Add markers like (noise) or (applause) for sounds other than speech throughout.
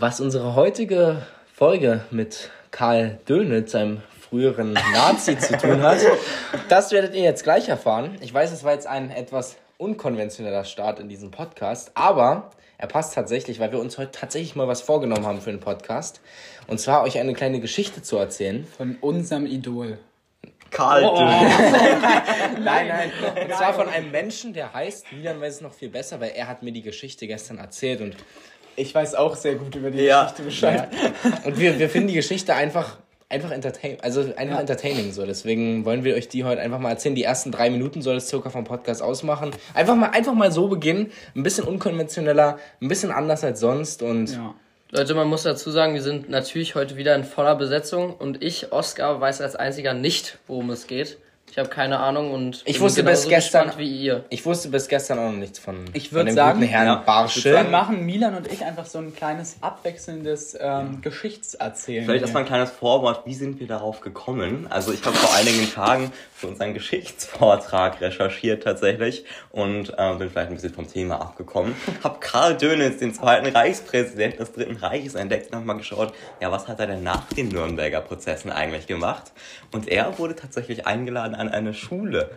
Was unsere heutige Folge mit Karl Dönitz, seinem früheren Nazi, zu tun hat, das werdet ihr jetzt gleich erfahren. Ich weiß, es war jetzt ein etwas unkonventioneller Start in diesem Podcast, aber er passt tatsächlich, weil wir uns heute tatsächlich mal was vorgenommen haben für den Podcast. Und zwar euch eine kleine Geschichte zu erzählen. Von unserem Idol. Karl oh. (laughs) nein, nein. Und zwar von einem Menschen, der heißt, Milan weiß es noch viel besser, weil er hat mir die Geschichte gestern erzählt und ich weiß auch sehr gut über die ja. Geschichte Bescheid. Ja. Und wir, wir finden die Geschichte einfach einfach entertain, also einfach ja. entertaining so. Deswegen wollen wir euch die heute einfach mal erzählen. Die ersten drei Minuten soll es circa vom Podcast ausmachen. Einfach mal, einfach mal so beginnen. Ein bisschen unkonventioneller, ein bisschen anders als sonst und. Ja. Leute, man muss dazu sagen, wir sind natürlich heute wieder in voller Besetzung und ich, Oscar, weiß als einziger nicht, worum es geht. Ich habe keine Ahnung und ich wusste bis gestern wie ihr. Ich wusste bis gestern auch noch nichts von. Ich würde sagen, Herrn ja, Barschel. Dann machen Milan und ich einfach so ein kleines abwechselndes ähm, Geschichtserzählen. Vielleicht erstmal ein kleines Vorwort. Wie sind wir darauf gekommen? Also ich habe vor einigen Tagen für unseren Geschichtsvortrag recherchiert tatsächlich und äh, bin vielleicht ein bisschen vom Thema abgekommen. (laughs) Hab Karl Dönitz, den zweiten Reichspräsidenten des Dritten Reiches, entdeckt und nochmal geschaut, ja was hat er denn nach den Nürnberger Prozessen eigentlich gemacht? Und er wurde tatsächlich eingeladen an eine Schule.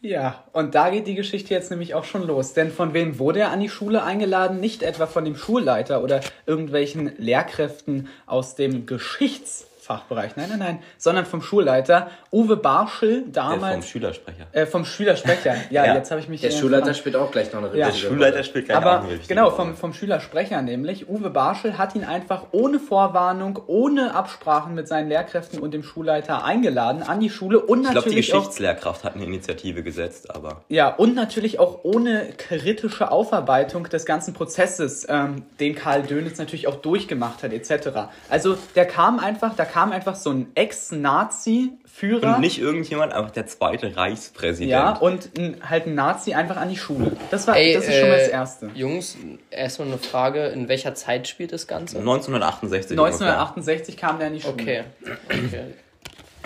Ja, und da geht die Geschichte jetzt nämlich auch schon los. Denn von wem wurde er an die Schule eingeladen? Nicht etwa von dem Schulleiter oder irgendwelchen Lehrkräften aus dem Geschichts- Fachbereich. Nein, nein, nein. Sondern vom Schulleiter Uwe Barschel, damals. Äh, vom Schülersprecher. Äh, vom Schülersprecher. (laughs) Ja, ja. jetzt habe ich mich. Der Schulleiter spielt auch gleich noch eine ja. Der Schulleiter spielt gleich Aber Genau, vom, vom Schülersprecher nämlich. Uwe Barschel hat ihn einfach ohne Vorwarnung, ohne Absprachen mit seinen Lehrkräften und dem Schulleiter eingeladen an die Schule und ich natürlich. Ich glaube, die Geschichtslehrkraft hat eine Initiative gesetzt, aber. Ja, und natürlich auch ohne kritische Aufarbeitung des ganzen Prozesses, ähm, den Karl Dönitz natürlich auch durchgemacht hat, etc. Also der kam einfach, da kam kam einfach so ein Ex-Nazi-Führer. Und nicht irgendjemand, einfach der zweite Reichspräsident. Ja, und ein, halt ein Nazi einfach an die Schule. Das, war, Ey, das ist äh, schon mal das äh, Erste. Jungs, erstmal eine Frage, in welcher Zeit spielt das Ganze? 1968. 1968 ungefähr. kam der an die Schule. Okay. Okay,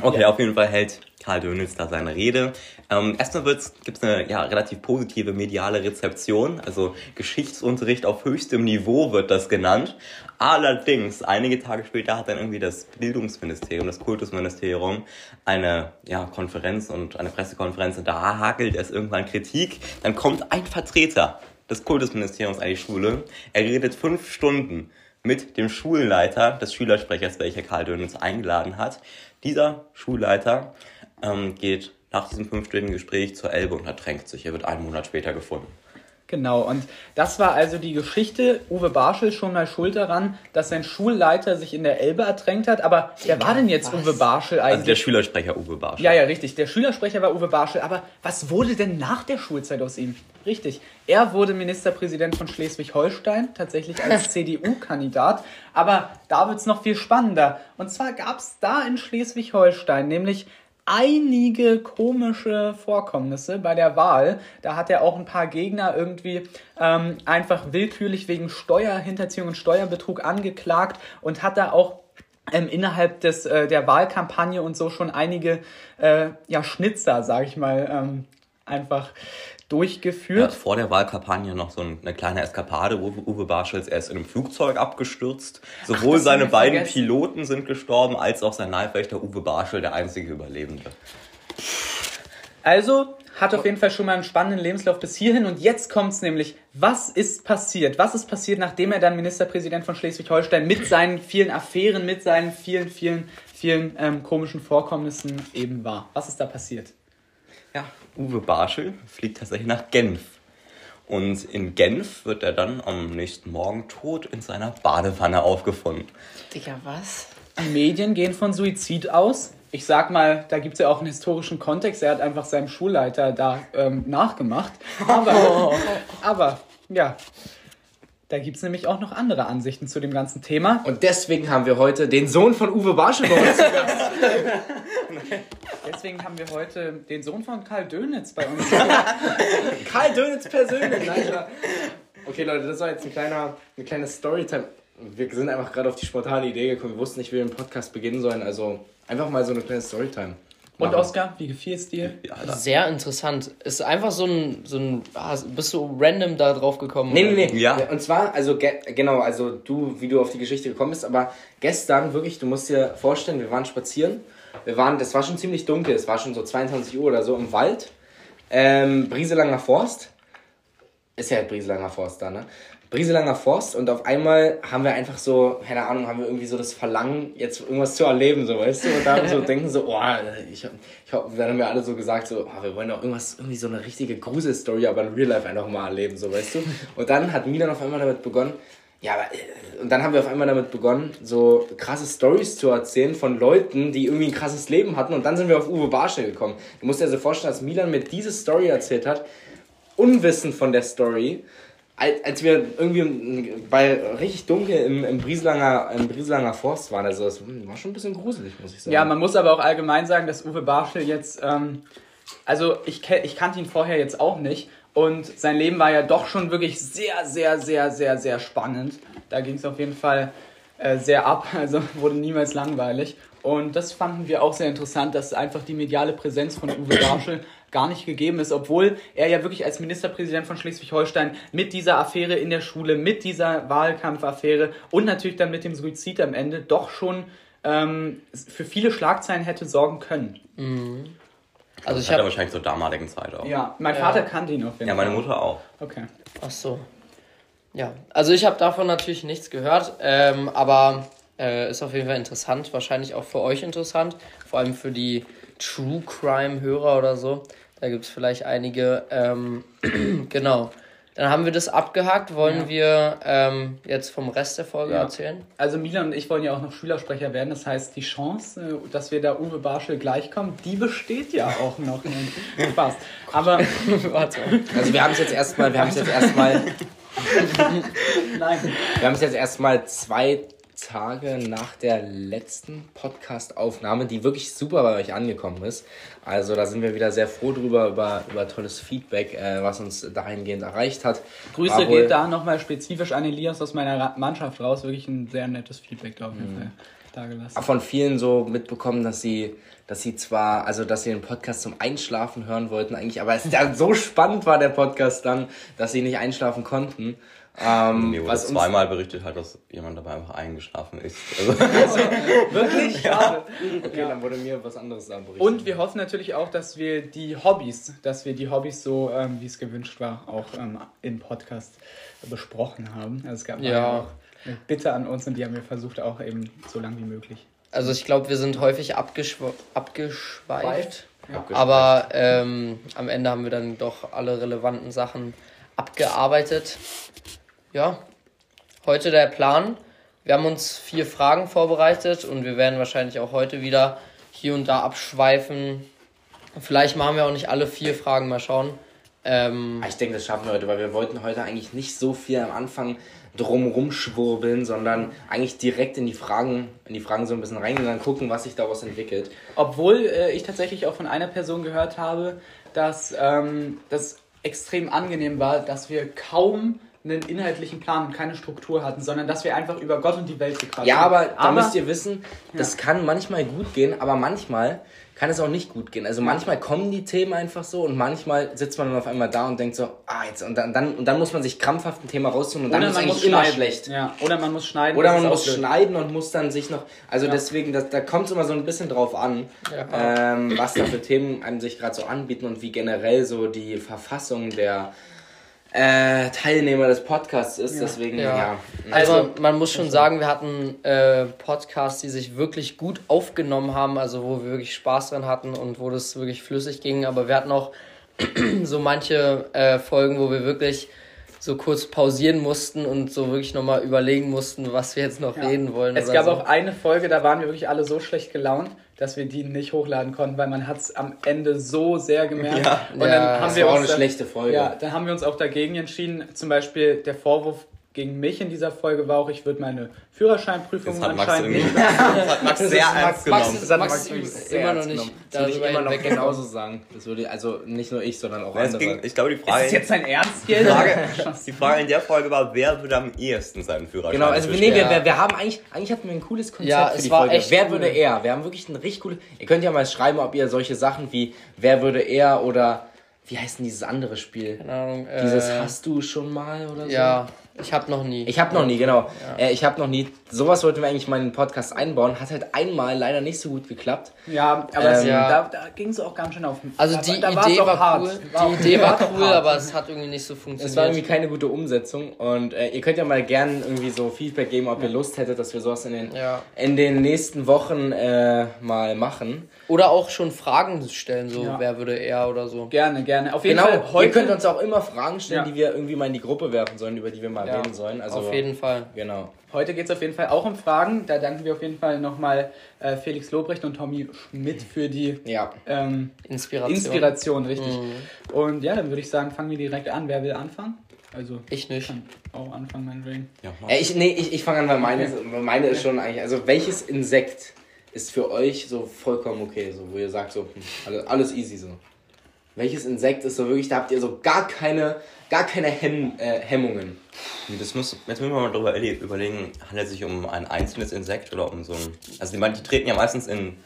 okay ja. auf jeden Fall hält Karl Dönitz da seine Rede. Ähm, erstmal gibt es eine ja, relativ positive mediale Rezeption, also Geschichtsunterricht auf höchstem Niveau wird das genannt. Allerdings, einige Tage später hat dann irgendwie das Bildungsministerium, das Kultusministerium eine ja, Konferenz und eine Pressekonferenz und da hakelt es irgendwann Kritik. Dann kommt ein Vertreter des Kultusministeriums an die Schule. Er redet fünf Stunden mit dem Schulleiter des Schülersprechers, welcher Karl Dönitz eingeladen hat. Dieser Schulleiter ähm, geht nach diesem fünfstündigen Gespräch zur Elbe und ertränkt sich. Er wird einen Monat später gefunden. Genau, und das war also die Geschichte. Uwe Barschel schon mal schuld daran, dass sein Schulleiter sich in der Elbe ertränkt hat. Aber wer war denn jetzt was? Uwe Barschel eigentlich? Also der Schülersprecher Uwe Barschel. Ja, ja, richtig. Der Schülersprecher war Uwe Barschel. Aber was wurde denn nach der Schulzeit aus ihm? Richtig. Er wurde Ministerpräsident von Schleswig-Holstein, tatsächlich als (laughs) CDU-Kandidat. Aber da wird es noch viel spannender. Und zwar gab es da in Schleswig-Holstein nämlich einige komische Vorkommnisse bei der Wahl. Da hat er auch ein paar Gegner irgendwie ähm, einfach willkürlich wegen Steuerhinterziehung und Steuerbetrug angeklagt und hat da auch ähm, innerhalb des, äh, der Wahlkampagne und so schon einige äh, ja, Schnitzer, sag ich mal, ähm, einfach durchgeführt. Ja, vor der Wahlkampagne noch so eine kleine Eskapade. Uwe, Uwe Barschels, er ist in einem Flugzeug abgestürzt. Sowohl Ach, seine beiden vergessen. Piloten sind gestorben, als auch sein Leibwächter Uwe Barschel, der einzige Überlebende. Also hat auf jeden Fall schon mal einen spannenden Lebenslauf bis hierhin. Und jetzt kommt es nämlich, was ist passiert? Was ist passiert, nachdem er dann Ministerpräsident von Schleswig-Holstein mit seinen vielen Affären, mit seinen vielen, vielen, vielen ähm, komischen Vorkommnissen eben war? Was ist da passiert? Uwe Barschel fliegt tatsächlich nach Genf. Und in Genf wird er dann am nächsten Morgen tot in seiner Badewanne aufgefunden. Digga, was? Die Medien gehen von Suizid aus. Ich sag mal, da gibt es ja auch einen historischen Kontext. Er hat einfach seinem Schulleiter da ähm, nachgemacht. Aber, (laughs) aber ja, da gibt es nämlich auch noch andere Ansichten zu dem ganzen Thema. Und deswegen haben wir heute den Sohn von Uwe Barschel bei uns zu Gast. Deswegen haben wir heute den Sohn von Karl Dönitz bei uns. (laughs) Karl Dönitz persönlich. Nein, okay, Leute, das war jetzt ein kleiner, eine kleine Storytime. Wir sind einfach gerade auf die spontane Idee gekommen. Wir wussten nicht, wie wir den Podcast beginnen sollen. Also einfach mal so eine kleine Storytime. Und Machen. Oskar, wie gefiel es dir? Ja. Sehr interessant. Ist einfach so ein, so ein, ah, bist du random da drauf gekommen? Nee, nee, nee. Ja. Und zwar, also ge genau, also du, wie du auf die Geschichte gekommen bist, aber gestern wirklich, du musst dir vorstellen, wir waren spazieren. Wir waren, das war schon ziemlich dunkel, es war schon so 22 Uhr oder so im Wald. Ähm, Brieselanger Forst. Ist ja halt Brieselanger Forst da, ne? Brieselanger Forst und auf einmal haben wir einfach so, keine Ahnung, haben wir irgendwie so das Verlangen, jetzt irgendwas zu erleben, so, weißt du? Und dann so (laughs) denken so, oh, ich, ich, dann haben wir alle so gesagt, so, oh, wir wollen doch irgendwas, irgendwie so eine richtige Gruselstory, aber in Real Life einfach mal erleben, so, weißt du? (laughs) Und dann hat Milan auf einmal damit begonnen, ja, aber, äh, und dann haben wir auf einmal damit begonnen, so krasse Stories zu erzählen von Leuten, die irgendwie ein krasses Leben hatten. Und dann sind wir auf Uwe Barschel gekommen. Du musst dir also vorstellen, dass Milan mir diese Story erzählt hat, unwissend von der Story, als, als wir irgendwie bei richtig dunkel im, im, Brieselanger, im Brieselanger Forst waren. Also das war schon ein bisschen gruselig, muss ich sagen. Ja, man muss aber auch allgemein sagen, dass Uwe Barschel jetzt, ähm, also ich, ich kannte ihn vorher jetzt auch nicht und sein Leben war ja doch schon wirklich sehr, sehr, sehr, sehr, sehr spannend. Da ging es auf jeden Fall äh, sehr ab, (laughs) also wurde niemals langweilig. Und das fanden wir auch sehr interessant, dass einfach die mediale Präsenz von Uwe Barschel gar nicht gegeben ist, obwohl er ja wirklich als Ministerpräsident von Schleswig-Holstein mit dieser Affäre in der Schule, mit dieser Wahlkampfaffäre und natürlich dann mit dem Suizid am Ende doch schon ähm, für viele Schlagzeilen hätte sorgen können. Also ich Das hat er habe, wahrscheinlich zur damaligen Zeit auch. Ja, mein Ja. Vater kannte ihn auf jeden Ja, Fall. meine Mutter auch. Okay. ach so. Ja, also ich habe davon natürlich nichts gehört, ähm, aber äh, ist auf jeden Fall interessant, wahrscheinlich auch für euch interessant, vor allem für die True Crime Hörer oder so. Da gibt es vielleicht einige. Ähm, (clears throat) genau. Dann haben wir das abgehakt. Wollen Ja. wir ähm, jetzt vom Rest der Folge Ja. erzählen? Also Milan und ich wollen ja auch noch Schülersprecher werden. Das heißt, die Chance, äh, dass wir da Uwe Barschel gleichkommen, die besteht ja auch noch. (laughs) Spaß. Aber (laughs) Warte. Also wir haben es jetzt erstmal, wir haben es jetzt erstmal, (laughs) nein. wir haben es jetzt erstmal zwei Tage nach der letzten Podcast-Aufnahme, die wirklich super bei euch angekommen ist. Also da sind wir wieder sehr froh drüber, über, über tolles Feedback, äh, was uns dahingehend erreicht hat. Grüße wohl- geht da nochmal spezifisch an Elias aus meiner Mannschaft raus. Wirklich ein sehr nettes Feedback da auf jeden Fall dagelassen. von vielen so mitbekommen, dass sie, dass sie zwar, also dass sie den Podcast zum Einschlafen hören wollten eigentlich, aber es dann so spannend war der Podcast dann, dass sie nicht einschlafen konnten. Ähm, Mir wurde zweimal berichtet halt, dass jemand dabei einfach eingeschlafen ist. (laughs) Also, Wirklich? Schade. Okay, dann wurde mir was anderes da berichtet. Und wir hoffen natürlich auch, dass wir die Hobbys, dass wir die Hobbys so, ähm, wie es gewünscht war, auch ähm, im Podcast besprochen haben. Also es gab Ja. ja auch eine Bitte an uns und die haben wir versucht auch eben so lang wie möglich. Also ich glaube, wir sind häufig abgeschw abgeschweift. Ja. Aber ähm, am Ende haben wir dann doch alle relevanten Sachen abgearbeitet. Ja, heute der Plan. Wir haben uns vier Fragen vorbereitet und wir werden wahrscheinlich auch heute wieder hier und da abschweifen. Vielleicht machen wir auch nicht alle vier Fragen, mal schauen. Ähm, Ah, Ich denke, das schaffen wir heute, weil wir wollten heute eigentlich nicht so viel am Anfang drumrum schwurbeln, sondern eigentlich direkt in die Fragen, in die Fragen so ein bisschen reingehen und dann gucken, was sich daraus entwickelt. Obwohl äh, ich tatsächlich auch von einer Person gehört habe, dass ähm, das extrem angenehm war, dass wir kaum einen inhaltlichen Plan und keine Struktur hatten, sondern dass wir einfach über Gott und die Welt gequatscht Ja, haben. aber da müsst ihr wissen, das kann manchmal gut gehen, aber manchmal kann es auch nicht gut gehen. Also manchmal kommen die Themen einfach so und manchmal sitzt man dann auf einmal da und denkt so, ah, jetzt, und dann, dann, und dann muss man sich krampfhaft ein Thema raussuchen und dann ist man eigentlich immer schlecht. Ja, oder man muss schneiden. Oder man muss schneiden und muss dann sich noch. Also deswegen, das, da kommt es immer so ein bisschen drauf an, ähm, was da für Themen einem sich gerade so anbieten und wie generell so die Verfassung der äh, Teilnehmer des Podcasts ist. Deswegen, ja. Ja. ja. Also man muss schon sagen, wir hatten äh, Podcasts, die sich wirklich gut aufgenommen haben, also wo wir wirklich Spaß dran hatten und wo das wirklich flüssig ging. Aber wir hatten auch (clears throat) so manche äh, Folgen, wo wir wirklich so kurz pausieren mussten und so wirklich nochmal überlegen mussten, was wir jetzt noch reden wollen. Es oder gab so. auch eine Folge, da waren wir wirklich alle so schlecht gelaunt, dass wir die nicht hochladen konnten, weil man hat es am Ende so sehr gemerkt. Ja. und Ja, dann haben das wir war auch eine dann, schlechte Folge. Ja, dann haben wir uns auch dagegen entschieden. Zum Beispiel der Vorwurf gegen mich in dieser Folge war auch, ich würde meine Führerscheinprüfung Das hat Max anscheinend nicht. (laughs) das hat Max sehr ernst Max genommen. ist, hat Max Max ist immer noch nicht. Das würde ich immer noch genauso sagen. Das würde also nicht nur ich, sondern auch Es andere. ging, ich glaube, die Ist Frage, das jetzt dein Ernst die, jetzt? Frage, (laughs) die Frage in der Folge war, wer würde am ehesten seinen Führerschein Genau, also nee, wir, Ja. wir, wir haben eigentlich, eigentlich hatten wir ein cooles Konzept Ja, für es die war Folge. echt wer cool. würde er? Wir haben wirklich ein richtig cooles. Ihr könnt ja mal schreiben, ob ihr solche Sachen wie Wer würde er oder wie heißt denn dieses andere Spiel? Keine Ahnung. Äh, Dieses hast du schon mal oder so? Ja, ich habe noch nie. Ich habe noch nie, genau. Äh, ich habe noch nie. Sowas wollten wir eigentlich mal in den Podcast einbauen. Hat halt einmal leider nicht so gut geklappt. Ja, aber es, Ähm, ja. da, da ging es auch ganz schön auf. also da, die da war's Idee war hart. cool. War Die Idee war (laughs) cool, aber es hat irgendwie nicht so Es war irgendwie funktioniert. keine gute Umsetzung und äh, ihr könnt ja mal gern irgendwie so Feedback geben, ob ihr Lust hättet, dass wir sowas in den, Ja. in den nächsten Wochen äh, mal machen. Oder auch schon Fragen stellen, so Ja. wer würde er oder so. Gerne, gerne. Auf jeden Genau, Fall heute. ihr könnt uns auch immer Fragen stellen, Ja. die wir irgendwie mal in die Gruppe werfen sollen, über die wir mal Ja, reden sollen. Also, Auf jeden Fall. Genau. Heute geht es auf jeden Fall auch um Fragen. Da danken wir auf jeden Fall nochmal äh, Felix Lobrecht und Tommy Schmidt für die Ja. ähm, Inspiration. Inspiration, richtig. Mhm. Und ja, dann würde ich sagen, fangen wir direkt an. Wer will anfangen? Also, Ich nicht. kann auch anfangen, meinetwegen. Ja, mach. Äh, ich, nee, ich, ich fange an, weil meine, weil meine ist schon eigentlich. Also, welches Insekt ist für euch so vollkommen okay? So, wo ihr sagt, so, hm, alles, easy so. Welches Insekt ist so wirklich, da habt ihr so gar keine, gar keine Hemm, äh, Hemmungen. Das muss, jetzt müssen wir mal drüber erle- überlegen, handelt es sich um ein einzelnes Insekt oder um so ein. Also die, die treten ja meistens in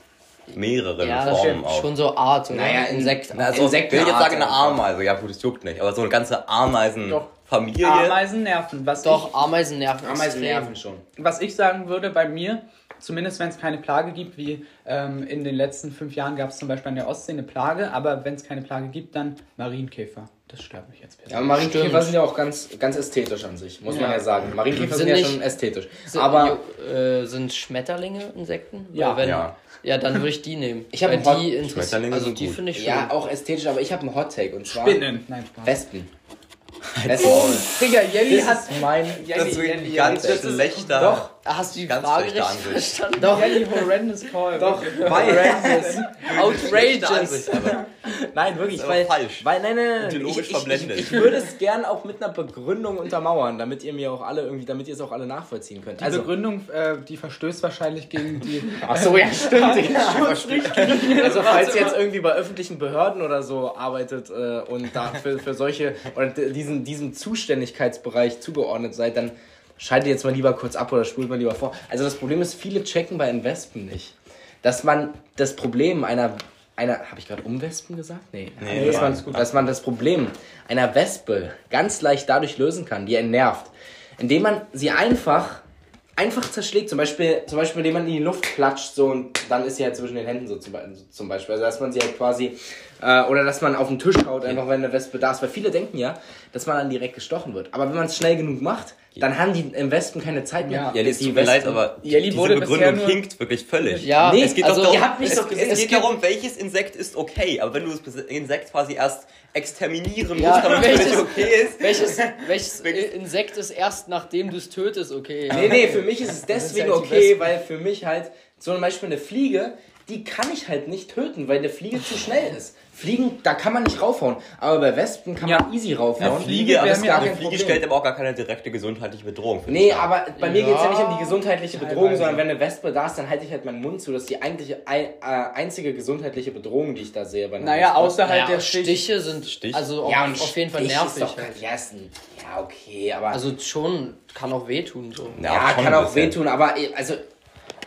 mehreren Ja, das Formen ist auf. schon so Art, oder? Naja, Insekt. Na, Also, Insektenart will ich jetzt sagen, eine. Ameise, ja gut, das juckt nicht, aber so eine ganze Ameisenfamilie. Ameisen nerven. Was Doch, ich, Ameisen nerven. Ameisen extrem. nerven schon. was ich sagen würde bei mir, zumindest wenn es keine Plage gibt, wie ähm, in den letzten fünf Jahren gab es zum Beispiel an der Ostsee eine Plage, aber wenn es keine Plage gibt, dann Marienkäfer. Das stört mich jetzt Ja, persönlich. Marienkäfer Stimmt. sind ja auch ganz, ganz ästhetisch an sich, muss man Ja. ja sagen. Marienkäfer Sind sind, ja nicht- schon ästhetisch. Sind, Aber äh, sind Schmetterlinge Insekten? Ja. Wenn, Ja. Ja. dann würde ich die nehmen. Ich hab Weil einen Hot- die interess- Schmetterlinge Also die finde ich schön. ja, auch ästhetisch, aber ich habe einen Hot Take und zwar Spinnen. Nein, Spaß. Wespen. Oh, Digga, Jelly Das hat. mein. Das ist wirklich Jelly, ein ganz schlechter. Doch, Hast du die Ganz Frage richtig Ansicht. verstanden? doch. Jelly horrendous call. Doch, weil. (laughs) Outrageous. Aber Nein, wirklich, Das ist aber weil, falsch. weil nein, nein, nein, Ideologisch ich, ich, ich, verblendet. ich würde es gern auch mit einer Begründung untermauern, damit ihr mir auch alle irgendwie, damit ihr es auch alle nachvollziehen könnt. Die Also, Begründung, äh, die verstößt wahrscheinlich gegen die. ach so, ja, stimmt. (laughs) ja. Also falls ihr jetzt irgendwie bei öffentlichen Behörden oder so arbeitet äh, und da für, für solche oder diesen, diesem Zuständigkeitsbereich zugeordnet seid, dann schaltet jetzt mal lieber kurz ab oder spult mal lieber vor. Also das Problem ist, viele checken bei Investen nicht, dass man das Problem einer einer, habe ich gerade Umwespen gesagt? Nee. Nee, dass, man, gut. dass man das Problem einer Wespe ganz leicht dadurch lösen kann, die einen nervt, indem man sie einfach einfach zerschlägt. Zum Beispiel, zum Beispiel, indem man in die Luft klatscht so und dann ist sie halt zwischen den Händen so zum, Be- so zum Beispiel. Also dass man sie halt quasi äh, oder dass man auf den Tisch haut, einfach wenn eine Wespe da ist. Weil viele denken ja, dass man dann direkt gestochen wird. Aber wenn man es schnell genug macht, dann haben die im Wespen keine Zeit mehr. Ja. Ja, das tut mir leid, aber Jelly diese wurde bisher Begründung nur- hinkt wirklich völlig. Ja, Nee, es geht also, doch ihr darum, habt mich es, doch gesagt, es es geht gibt- darum, welches Insekt ist okay. Aber wenn du das Insekt quasi erst exterminieren Ja, musst, damit es welches- wirklich okay ist. Welches, welches (laughs) Insekt ist erst nachdem du es tötest, okay? Ja. Nee, nee, für mich ist es deswegen halt die okay, Wespen. weil für mich halt zum Beispiel eine Fliege, die kann ich halt nicht töten, weil eine Fliege zu schnell ist. Fliegen, da kann man nicht raufhauen. Aber bei Wespen kann Ja. man easy raufhauen. Eine Fliege Fliege, wär das gar Eine Fliege stellt aber auch gar keine direkte gesundheitliche Bedrohung. für Nee, aber bei mir Ja, geht es ja nicht um die gesundheitliche Bedrohung, teilweise. sondern wenn eine Wespe da ist, dann halte ich halt meinen Mund zu. Das ist die eigentliche ei- äh, einzige gesundheitliche Bedrohung, die ich da sehe. Bei einer Naja, Wespe. außerhalb Naja, der Stich. Stiche sind Stich? also ja, auf, und auf jeden Fall Stich nervig. Ist doch, halt. ja, ja, okay, aber. Also schon, kann auch wehtun. So. ja, kann auch wehtun, aber eh, also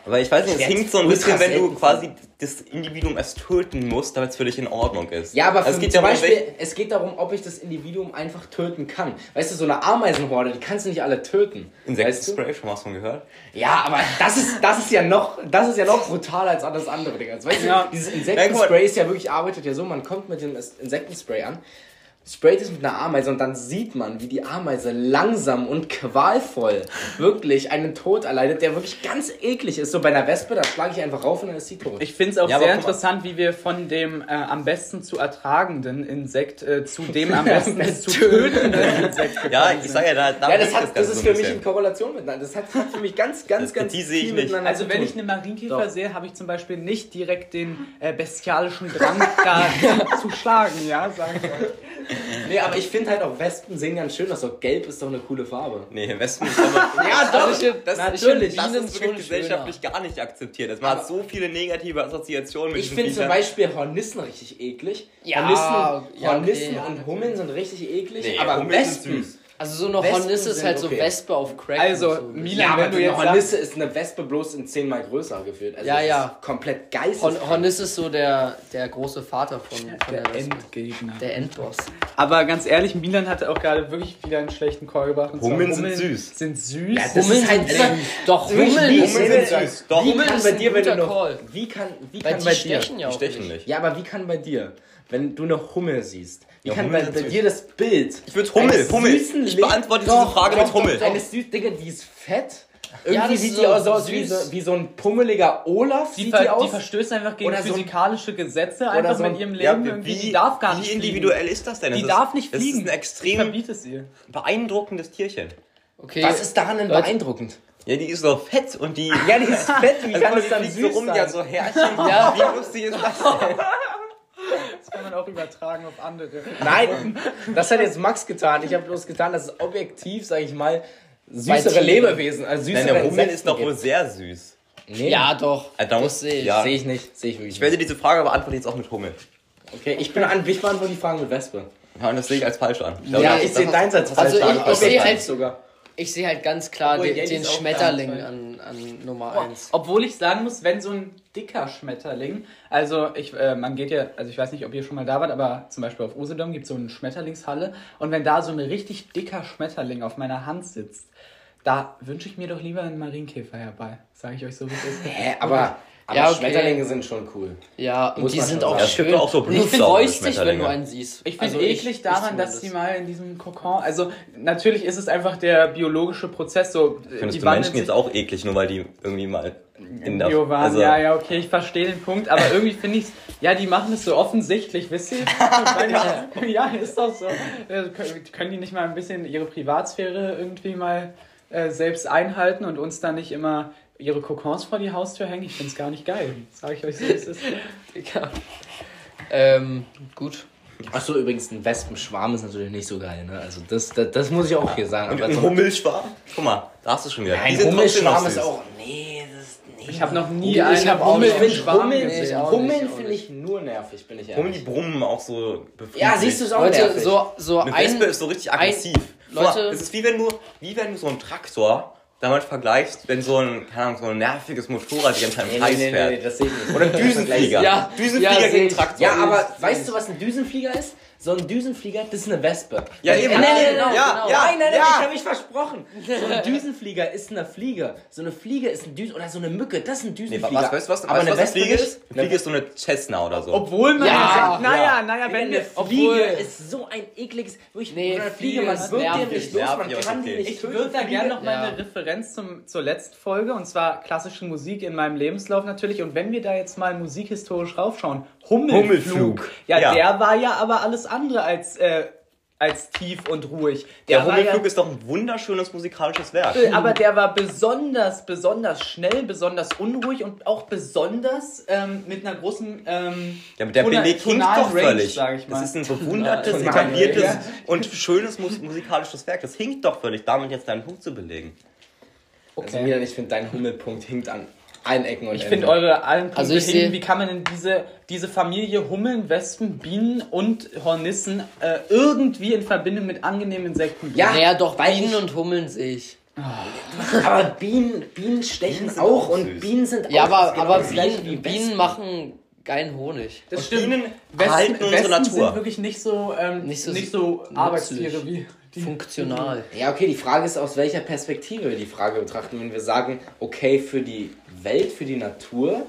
Aber ich weiß nicht, es hinkt so ein bisschen, wenn du quasi das Individuum erst töten musst, damit es für dich in Ordnung ist. Ja, aber also für, es geht zum um Beispiel, welche- es geht darum, ob ich das Individuum einfach töten kann. Weißt du, so eine Ameisenhorde, die kannst du nicht alle töten. Weißt du? Insektenspray, schon mal von gehört? Ja, aber das ist, das ist ja noch, das ist ja noch brutaler als alles andere, Digga. Also, weißt du, dieses Ja, guck Insektenspray ist ja wirklich, arbeitet ja so, man kommt mit dem Insektenspray an, sprayt es mit einer Ameise und dann sieht man, wie die Ameise langsam und qualvoll wirklich einen Tod erleidet, der wirklich ganz eklig ist. So bei einer Wespe, da schlage ich einfach rauf und dann ist sie tot. Ich finde es auch Ja, sehr interessant, wie wir von dem äh, am besten zu ertragenden Insekt äh, zu dem am (laughs) besten zu tötenden Insekt gekommen Ja, ich sind. sag ja, da, da ja, das, hat, das Ganze ist so für mich in Korrelation miteinander. Das hat, hat für mich ganz, ganz, Das- ganz die sehe ich viel nicht. miteinander Also wenn ich einen Marienkäfer Doch. sehe, habe ich zum Beispiel nicht direkt den äh, bestialischen Drang, da (laughs) zu schlagen, ja, sag ich euch. (laughs) Nee, aber ich finde halt auch Wespen sehen ganz schön aus. Gelb ist doch eine coole Farbe. Nee, Wespen ist aber. (laughs) Ja, doch, Also ich- das, natürlich. Das ist schon wirklich gesellschaftlich gar nicht akzeptiert. Man hat so viele negative Assoziationen mit Ich finde zum. Beispiel Hornissen richtig eklig. Ja, Hornissen, ja, Hornissen okay. und Hummeln sind richtig eklig. Nee, aber Hummeln sind Wespen. Süß. Also so eine Wespen Hornisse ist halt so okay. Wespe auf Crack. Also, so. Milan, Ja, aber wenn du eine jetzt Hornisse ist eine Wespe bloß in zehnmal größer gefühlt. Also Ja, das ja. Ist komplett geistig. Hon Hornisse ist so der, der große Vater von, von der, der Wespe. Endgegner. Der Endboss. Aber ganz ehrlich, Milan hatte auch gerade wirklich wieder einen schlechten Call gebracht. und zwar Hummeln sind süß. Sind süß. Ja, Hummeln halt sind immer- Doch, Hummeln Hummeln wie- Hummeln sind sind süß. Doch, Wie Hummeln bei dir, wenn du noch, Call. wie kann, wie Weil kann bei dir, stechen ja Die auch stechen nicht. nicht. ja, aber wie kann bei dir, wenn du eine Hummel siehst, wie Ja, kann Hummeln bei, dir das Bild Ich würde Hummel, Hummel. Ich beantworte Doch, diese Frage doch, mit Hummel. Doch, eine süß, Digga, die ist fett. Ja, Irgendwie das sieht ist die so aus, wie, so, wie so ein pummeliger Olaf. Die, sieht ver die die aus. verstößt einfach gegen Oder so physikalische Gesetze einfach so ein- mit ihrem Leben Ja, irgendwie. wie, die darf gar nicht wie fliegen. individuell ist das denn? Die das darf ist, nicht Das fliegen. ist ein Ich extrem verbiete es ihr. beeindruckendes Tierchen. Okay. Was ist daran denn Leute- beeindruckend? Ja, die ist so fett und die... Ja, die ist fett, wie Also kann die es dann süß so rum, sein? die hat so Härchen. Ja. Wie lustig ist das denn? (laughs) Das kann man auch übertragen auf andere. Nein, das hat jetzt Max getan. Ich habe bloß getan, dass es objektiv, sag ich mal, süßere. Lebewesen, also süßere Nein, der Hummel ist doch wohl sehr süß. Nee, ja, doch. Da muss- das sehe ich. ja. sehe ich nicht, sehe ich wirklich Ich werde nicht. diese Frage beantworten jetzt auch mit Hummel. Okay, ich bin an, ich beantworte die Fragen mit Wespe. Ja, und das sehe ich als falsch an. Ich Ja, glaube, das- ich sehe deins als Also falsch ich- an. ich sehe Objektiv halt- sogar. Ich sehe halt ganz klar Obwohl, den, den Schmetterling an, an Nummer Boah, 1. Obwohl ich sagen muss, wenn so ein dicker Schmetterling, also ich, äh, man geht ja, also ich weiß nicht, ob ihr schon mal da wart, aber zum Beispiel auf Usedom gibt es so eine Schmetterlingshalle und wenn da so ein richtig dicker Schmetterling auf meiner Hand sitzt, da wünsche ich mir doch lieber einen Marienkäfer herbei, sage ich euch so wie es ist. Hä, aber, aber Ja, okay. Schmetterlinge sind schon cool. Ja, und Muss die sind auch sagen. Es gibt schön. auch so du freust dich, wenn du einen siehst. Ich finde Also eklig daran, dass zumindest. die mal in diesem Kokon, also natürlich ist es einfach der biologische Prozess, so Findest die du Menschen jetzt auch eklig, nur weil die irgendwie mal in der... Bio waren, also, ja, ja, okay, ich verstehe den Punkt, aber irgendwie finde ich ja, die machen es so offensichtlich, wisst ihr? ja. (laughs) (laughs) ja, ist doch so. Äh, können- die nicht mal ein bisschen ihre Privatsphäre irgendwie mal äh, selbst einhalten und uns dann nicht immer ihre Kokons vor die Haustür hängen? Ich finde es gar nicht geil. Sag ich euch so, wie es ist. Digga. Ähm, gut. Achso, übrigens, ein Wespenschwarm ist natürlich nicht so geil, ne? Also das, das, das muss ich auch hier sagen. Und Aber ein so- Hummelschwarm? Guck mal, da hast du schon wieder. Ein trotzdem Hummelschwarm ist süß. auch. Nee, das ist. Nee. Ich habe noch nie Ich einen hab auch Hummel nicht. im Schwarm Hummeln, Nee, gesehen. auch Hummeln nicht, auch finde ich nur nervig, bin ich Hummeln, ehrlich. die brummen auch so befriediglich. Ja, siehst du es auch Leute, nervig. so, so Eine ein. Wespe ist so richtig aggressiv. Guck Leute- mal, es ist wie wenn du, wie wenn du so einen Traktor damit vergleichst, wenn so ein, keine Ahnung, so ein nerviges Motorrad die ganze Zeit im Kreis nee, nee, fährt. nee, das sehe ich nicht. Oder ein Düsenflieger. Ja, Düsenflieger ja, gegen. Traktor. Ja, aber weißt du, was ein Düsenflieger ist? So ein Düsenflieger, das ist eine Wespe. Ja, eben. Nein, nein, nein, Genau, nein, ja, genau. ja, nein, nein, nein, ja. ich habe mich versprochen. So ein Düsenflieger ist eine Fliege. So eine Fliege ist ein Düsen oder so eine Mücke, das ist ein Nee, Düsenflieger. was, weißt du was, aber weißt, eine was eine Wespe Fliege nicht? ist? Eine Fliege ist so eine Cessna oder so. Obwohl man Ja, sagt, naja, Ja. naja, wenn eine Fliege obwohl, ist so ein ekliges, wirklich, Nee, eine Fliege, Fliege man wirkt nervig. nicht los, man kann die nicht Ich würde da Fliege- gerne noch mal eine Referenz zum, zur letzten Folge und zwar klassische Musik in meinem Lebenslauf natürlich. Und wenn wir da jetzt mal musikhistorisch raufschauen, Hummelflug. Hummelflug. Ja, Ja. der war ja aber alles andere als, äh, als tief und ruhig. Der Der Hummelflug ja, ist doch ein wunderschönes musikalisches Werk. äh, aber der war besonders, besonders schnell, besonders unruhig und auch besonders ähm, mit einer großen ähm, Ja, aber der Beleg hinkt doch Range, völlig. mal. Das ist ein bewundertes, Tonal etabliertes Range. und schönes mus musikalisches Werk. Das hinkt doch völlig, damit jetzt deinen Punkt zu belegen. Also Milan, ich finde, dein Hummelpunkt hinkt an allen Ecken und Ich finde eure allen Punkte Also ich hin, wie kann man denn diese, diese Familie Hummeln, Wespen, Bienen und Hornissen äh, irgendwie in Verbindung mit angenehmen Insekten bringen? Ja, Naja, doch, weil Bienen ich- und Hummeln sehe ich. Aber Bienen, Bienen stechen Bienen auch auch und. Bienen sind Ja, auch aber, genau aber gleiche Bienen, wie Bienen machen geilen Honig. das Und stimmt. Bienen Wespen, erhalten unsere Wespen Natur. sind wirklich nicht so, ähm, Nicht so nicht so. Arbeitstiere wie die. Funktional. Ja, okay, die Frage ist, aus welcher Perspektive wir die Frage betrachten. Wenn wir sagen, okay, für die Welt, für die Natur,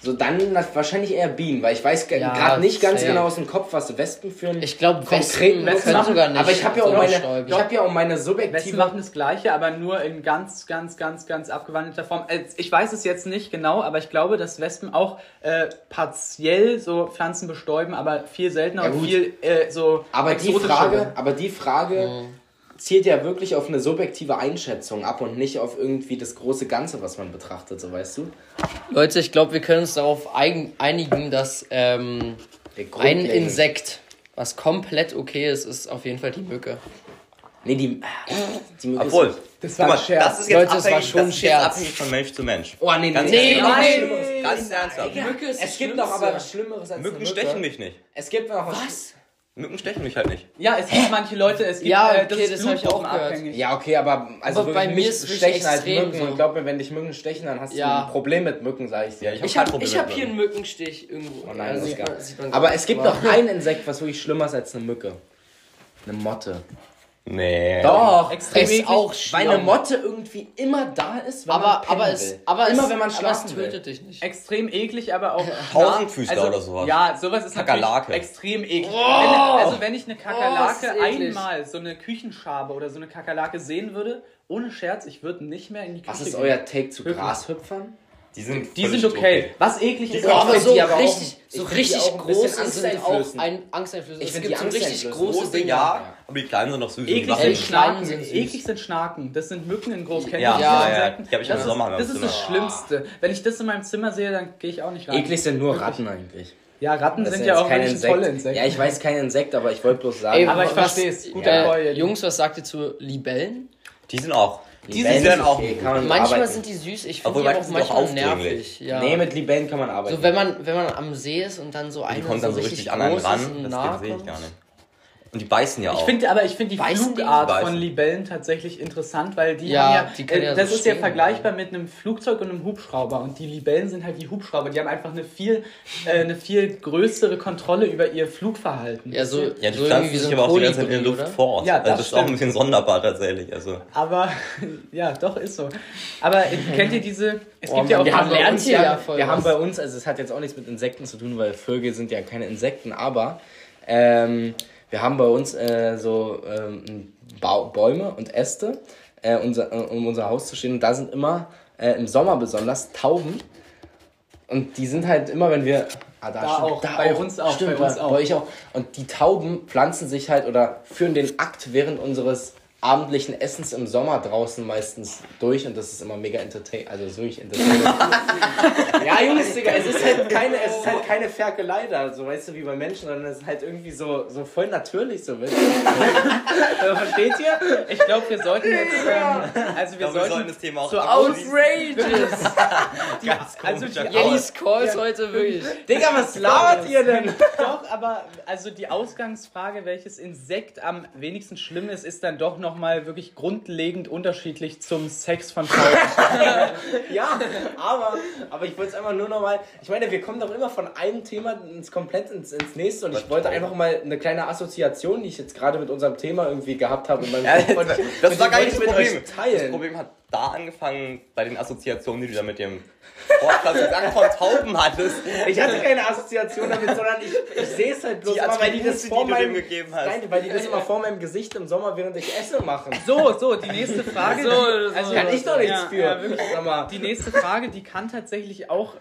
so dann wahrscheinlich eher Bienen, weil ich weiß Ja, gerade nicht ganz safe. genau aus dem Kopf, was Wespen für einen Ich glaube, konkreten Wespen haben. sogar nicht. Aber ich habe ja, auch meine- ich hab ja auch meine Wespen subjektive... machen das Gleiche, aber nur in ganz, ganz, ganz, ganz abgewandelter Form. Äh, Ich weiß es jetzt nicht genau, aber ich glaube, dass Wespen auch äh, partiell so Pflanzen bestäuben, aber viel seltener Ja, und viel äh, so Aber die. Frage, aber die Frage zielt ja wirklich auf eine subjektive Einschätzung ab und nicht auf irgendwie das große Ganze, was man betrachtet, so weißt du? Leute, ich glaube, wir können uns darauf einigen, dass ähm, ein Insekt Was komplett okay ist, ist auf jeden Fall die Mücke. Nee, die. die Mücke Obwohl, Ist, Das war mal, Scherz. das ist jetzt Leute, es war abhängig, schon das ist jetzt Scherz. abhängig von Mensch zu Mensch. oh, nee, Ganz nee, Nee, noch was nein. Ganz ernsthaft. Mücke ist Es gibt noch aber was Schlimmeres als Mücken eine Mücke. stechen mich nicht. Es gibt noch was. Was? Mücken stechen mich halt nicht. Ja, es gibt manche Leute, es gibt Ja, äh, das okay, ist das hab ich auch gehört. blutgruppenabhängig. Ja, okay, aber also Aber bei mir ist stechen halt Mücken. so. Und glaub mir, wenn dich Mücken stechen, dann hast du Ja. ein Problem mit Mücken, sag ich dir. ich Ich kein habe Problem ich hab hier einen Mückenstich irgendwo. Oh nein, Ja, das ist sieht man Aber gar es nicht, gibt noch ein Insekt, was wirklich schlimmer ist als eine Mücke. Eine Motte. Nee. Doch, Extrem Ist eklig. auch Weil eine. Motte irgendwie immer da ist, wenn man Aber, pennen aber, es, will. aber, immer es, wenn man aber es schlafen will. tötet dich nicht. Extrem eklig, aber auch. (laughs) Tausendfüßler also, oder sowas. Ja, sowas ist Kakerlake. natürlich extrem eklig. Wenn, also wenn ich eine Oh, Kakerlake eklig. einmal, so eine Küchenschabe oder so eine Kakerlake sehen würde, ohne Scherz, ich würde nicht mehr in die Küche Was ist gehen. euer Take zu Wirklich? Grashüpfern? Die sind, Die sind okay. Was eklig ist, Boah, Ich aber so die aber auch- richtig, so richtig große sind auch ein Angsteinflößend. Ich Es find gibt die so richtig große große, Dinger. ja, aber die kleinen sind noch süß. Eklig sind Schnaken. sind süß. Eklig sind Schnaken. Das sind Mücken in groß. Kennt Ja, ja, ja. Die hab ich im das Sommer Das ist das. Schlimmste. Wenn ich das in meinem Zimmer sehe, dann gehe ich auch nicht rein. Eklig sind nur Ratten eigentlich. Ja, Ratten Das sind ja auch kein Insekt. tolle Insekten. Ja, ich weiß kein Insekt, aber ich wollte bloß sagen. Ey, Aber ich verstehe es. Guter Jungs, was sagt ihr zu Libellen? Die sind auch. Die sind ist auch. okay, kann man Manchmal arbeiten. sind die süß, ich finde die aber auch manchmal auch nervig. Ja. Nee, mit Libellen kann man arbeiten. so, wenn man, wenn man am See ist und dann so eine dann so richtig an einen groß ran. ist und Das nah sehe ich gar nicht. Und die beißen ja auch. Ich finde aber ich finde die Beißen die? Flugart Beißen. von Libellen tatsächlich interessant, weil die Ja, haben ja, die können äh, ja das so ist ja vergleichbar mit einem Flugzeug und einem Hubschrauber und die Libellen sind halt wie Hubschrauber, die haben einfach eine viel äh, eine viel größere Kontrolle über ihr Flugverhalten. Ja, so, ja, die so pflanzen sich so aber auch die ganze Zeit in der Luft oder? fort. Ja, also das das ist auch ein bisschen sonderbar tatsächlich. Also. Aber (laughs) ja, doch ist so. Aber (laughs) kennt ihr diese es Oh gibt ja Mann, auch wir haben lernt hier ja, ja voll wir haben bei uns, also es hat jetzt auch nichts mit Insekten zu tun, weil Vögel sind ja keine Insekten, aber ähm, wir haben bei uns äh, so ähm, Bäume und Äste, äh, unser, äh, um unser Haus zu stehen. Und da sind immer äh, im Sommer besonders Tauben. Und die sind halt immer, wenn wir ah, Da auch, bei uns auch, stimmt, bei uns bei, auch. bei euch auch. Und die Tauben pflanzen sich halt oder führen den Akt während unseres abendlichen Essens im Sommer draußen meistens durch und das ist immer mega entertain, also so ich entertain. (laughs) ja, Jungs, Digga, es ist halt keine, es ist halt keine Ferkelei da, so weißt du, wie bei Menschen, sondern es ist halt irgendwie so, so voll natürlich so. Weißt du? Also, Versteht ihr? ich glaube, wir sollten jetzt ähm, also wir Ich glaube, wir sollten sollten das Thema auch so. Outrageous! (laughs) Ganz also die Call. Yelly's Calls heute wirklich. Digga, was labert ihr denn? Doch, aber also die Ausgangsfrage, welches Insekt am wenigsten schlimm ist, ist dann doch nochmal wirklich grundlegend unterschiedlich zum Sex von Tauben. (laughs) Ja, aber, aber ich wollte es einfach nur noch mal. Ich meine, wir kommen doch immer von einem Thema ins komplett ins, ins nächste und ich wollte einfach mal eine kleine Assoziation, die ich jetzt gerade mit unserem Thema irgendwie gehabt habe. in meinem Kopf, und- Das und war gar nicht das Problem. euch Das. Problem hat da angefangen bei den Assoziationen, die du da mit dem gesagt von Tauben hattest. Ich hatte keine Assoziation damit, sondern ich, ich sehe es halt bloß Die immer, weil die das Attribute, vor die du dem meinem gegeben hast. Nein, weil die das immer vor meinem Gesicht im Sommer, während ich esse, machen. So, so, die nächste Frage. So, die, so. Kann ich doch nichts ja, für. Ja, wirklich. Sag mal. Die nächste Frage, die kann tatsächlich auch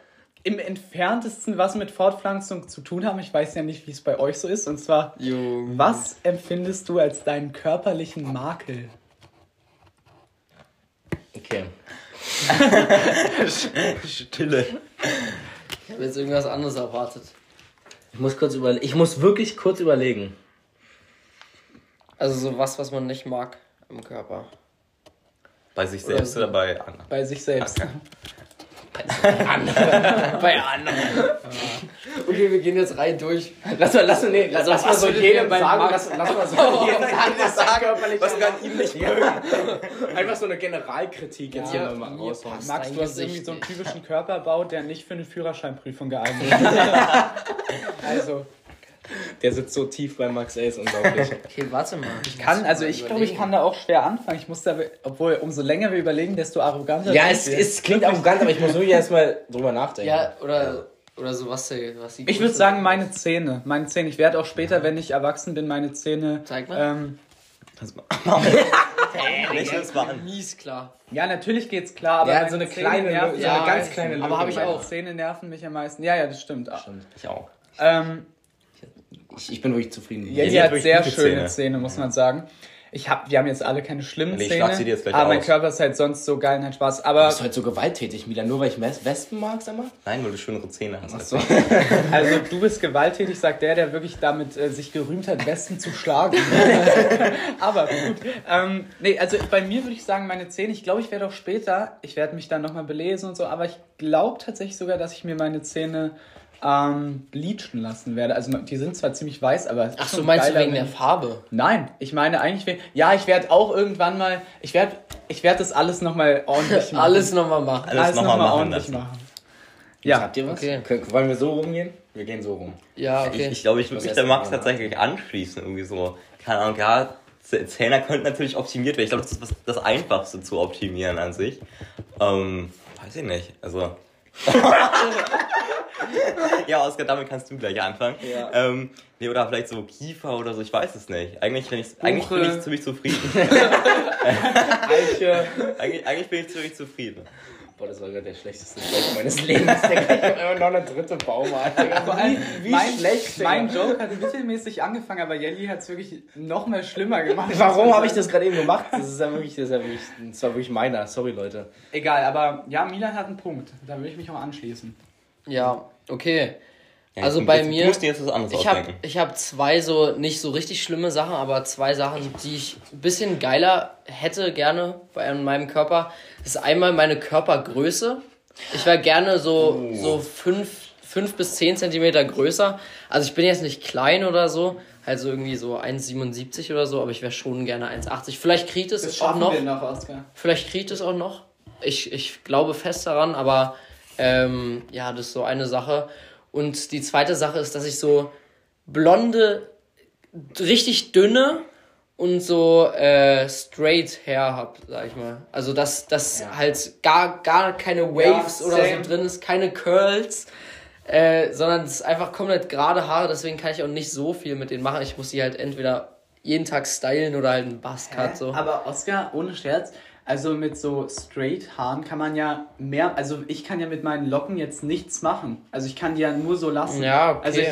im entferntesten was mit Fortpflanzung zu tun haben. Ich weiß ja nicht, wie es bei euch so ist. Und zwar, Junge. was empfindest du als deinen körperlichen Makel? Okay. (laughs) Stille. Ich habe jetzt irgendwas anderes erwartet. Ich muss kurz überlegen. Ich muss wirklich kurz überlegen. Also so was, was man nicht mag am Körper. Bei sich selbst oder bei anderen? Bei sich selbst. Bei anderen. (laughs) okay, wir gehen jetzt rein durch. Lass mal, lass mal, nee, lass, lass mal was so jedem sagen, lass, lass mal so jedem sagen, was körperlich Was kann ihm nicht mögen? Einfach so eine Generalkritik jetzt hier nochmal raushauen. Max, du hast irgendwie so einen typischen Körperbau, der nicht für eine Führerscheinprüfung geeignet (laughs) ist. also, Der sitzt so tief bei Max A, ist unglaublich. (laughs) Okay, warte mal. Ich kann, also ich glaube, ich kann da auch schwer anfangen. Ich muss da, obwohl, umso länger wir überlegen, desto arroganter ja, sind es, es klingt arrogant, aber ich muss nur jetzt mal drüber nachdenken. Ja, oder, oder so was, was die Ich würde sagen, meine Zähne. Meine Zähne. Ich werde auch später, wenn ich erwachsen bin, meine Zähne. Zeig mal. Ähm, es mal (laughs) an. Mies klar. ja, natürlich geht's klar, aber Ja, so eine Zähne kleine, nerven- so ja, eine ganz weiß kleine ich. Lücke. Aber hab ich auch. Zähne nerven mich am meisten. Ja, ja, das stimmt. Stimmt. Ich auch. Ähm, Ich, ich bin wirklich zufrieden. Jenny sie hat hat sehr schöne Zähne. Zähne, muss man sagen. Ich hab, wir haben jetzt alle keine schlimmen Nee, ich Zähne, schlag sie dir jetzt gleich aber mein aus. Körper ist halt sonst so geil und hat Spaß. Du Aber bist heute so gewalttätig, Milan, nur weil ich Wes- Wespen mag, sag mal? Nein, weil du schönere Zähne hast. als So. ich. (laughs) also du bist gewalttätig, sagt der, der wirklich damit äh, sich gerühmt hat, Westen zu schlagen. (laughs) aber gut. Ähm, nee, also bei mir würde ich sagen, meine Zähne, ich glaube, ich werde auch später, ich werde mich dann nochmal belesen und so, aber ich glaube tatsächlich sogar, dass ich mir meine Zähne ähm, bleachen lassen werde. Also die sind zwar ziemlich weiß, aber Ach so, meinst du wegen der Farbe? Nein, ich meine eigentlich, we- ja, ich werde auch irgendwann mal, ich werde, ich werde das alles nochmal (laughs) ordentlich machen. Alles nochmal machen. Alles alles noch nochmal mal machen ordentlich lassen. machen. Ja. Habt ihr was? Okay. Wollen wir so rumgehen? Wir gehen so rum. Ja, okay. Ich, ich glaube, ich würde muss mich der Max mal tatsächlich anschließen. Irgendwie so, keine Ahnung, ja, Zähne könnten natürlich optimiert werden. Ich glaube, das ist das Einfachste zu optimieren an sich. Ähm, weiß ich nicht. Also. (laughs) ja, Oskar, damit kannst du gleich anfangen. Ja. Ähm, nee, oder vielleicht so Kiefer oder so, ich weiß es nicht. Eigentlich bin ich, eigentlich bin ich ziemlich zufrieden. (laughs) (laughs) Eigentlich, eigentlich bin ich ziemlich zufrieden. Boah, das war gerade der schlechteste Joke meines Lebens. Der kriegt einfach noch eine dritte Baumart. Vor allem, Wie mein, schlecht, Digga. mein Joke hat mittelmäßig angefangen, aber Jelly hat es wirklich noch mehr schlimmer gemacht. Warum habe ich das gerade eben gemacht? Das ist ja wirklich, das ist ja wirklich, das war wirklich meiner. Sorry, Leute. Egal, aber ja, Milan hat einen Punkt. Da will ich mich auch anschließen. Ja, okay. Ja, Also bei jetzt- mir- Du musst dir jetzt was anderes Ich habe ausdenken. ich hab zwei so nicht so richtig schlimme Sachen, aber zwei Sachen, die ich ein bisschen geiler hätte gerne bei meinem Körper. Das ist einmal meine Körpergröße. Ich wäre gerne so, so fünf, fünf bis zehn Zentimeter größer. Also ich bin jetzt nicht klein oder so, also irgendwie so 1,77 oder so, aber ich wäre schon gerne 1,80. Vielleicht kriegt es Das auch noch. wir noch. Vielleicht kriegt es auch noch. Ich, ich glaube fest daran, aber ähm, ja, das ist so eine Sache. Und die zweite Sache ist, dass ich so blonde, richtig dünne und so äh, straight Hair hab, sag ich mal. Also dass das Ja. halt gar, gar keine Waves Ja, oder so drin ist, keine Curls. Äh, sondern es ist einfach komplett gerade Haare, deswegen kann ich auch nicht so viel mit denen machen. Ich muss die halt entweder jeden Tag stylen oder halt einen Buzzcut so. Aber Oskar, ohne Scherz, also mit so straight Haaren kann man ja mehr, also ich kann ja mit meinen Locken jetzt nichts machen. Also ich kann die ja nur so lassen. Ja, okay. Also ich,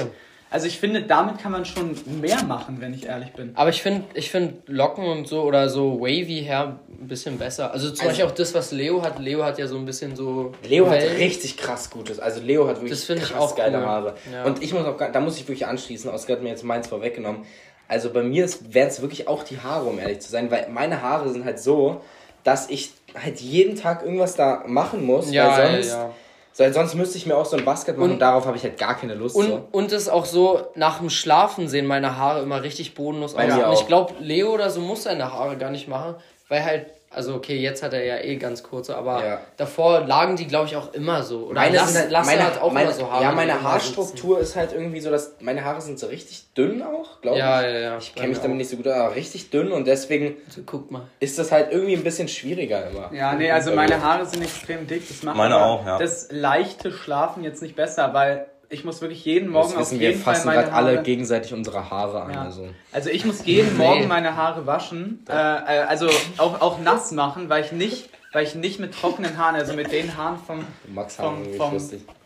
also ich finde, damit kann man schon mehr machen, wenn ich ehrlich bin. Aber ich finde ich find Locken und so oder so wavy Hair ein bisschen besser. Also zum Also- Beispiel auch das, was Leo hat. Leo hat ja so ein bisschen so. Leo hat Wellen. richtig krass Gutes. Also Leo hat wirklich Das finde ich krass auch geile cool. Haare. Ja. Und ich muss auch, gar- da muss ich wirklich anschließen. Oskar hat mir jetzt meins vorweggenommen. Also bei mir wären es wirklich auch die Haare, um ehrlich zu sein, weil meine Haare sind halt so, dass ich halt jeden Tag irgendwas da machen muss, Ja, weil sonst, ja, ja. Weil sonst müsste ich mir auch so ein Basket machen und, Und- darauf habe ich halt gar keine Lust. Und, so. und es ist auch so, nach dem Schlafen sehen meine Haare immer richtig bodenlos aus. Und ich glaube, Leo oder so muss seine Haare gar nicht machen, weil halt, also okay, jetzt hat er ja eh ganz kurze, aber Ja. davor lagen die, glaube ich, auch immer so. Oder Meine Lass, halt, Lasse meine, hat auch meine, immer so Haare. Ja, meine Haarstruktur ist halt irgendwie so, dass meine Haare sind so richtig dünn auch, glaube sitzen. ich. Ja, ja, ja. Ich kenne mich damit nicht so gut, aber richtig dünn und deswegen So, guck mal. ist das halt irgendwie ein bisschen schwieriger immer. Ja, nee, also meine Haare sind extrem dick. Das macht Meine auch, ja. das leichte Schlafen jetzt nicht besser, weil ich muss wirklich jeden Morgen Das auf wissen wir, jeden Fall fassen meine gerade alle Haare... gegenseitig unsere Haare an. Ja. Also. Also ich muss jeden Morgen meine Haare waschen, äh, äh, also auch, auch nass machen, weil ich nicht, weil ich nicht mit trockenen Haaren, also mit den Haaren vom, vom, vom,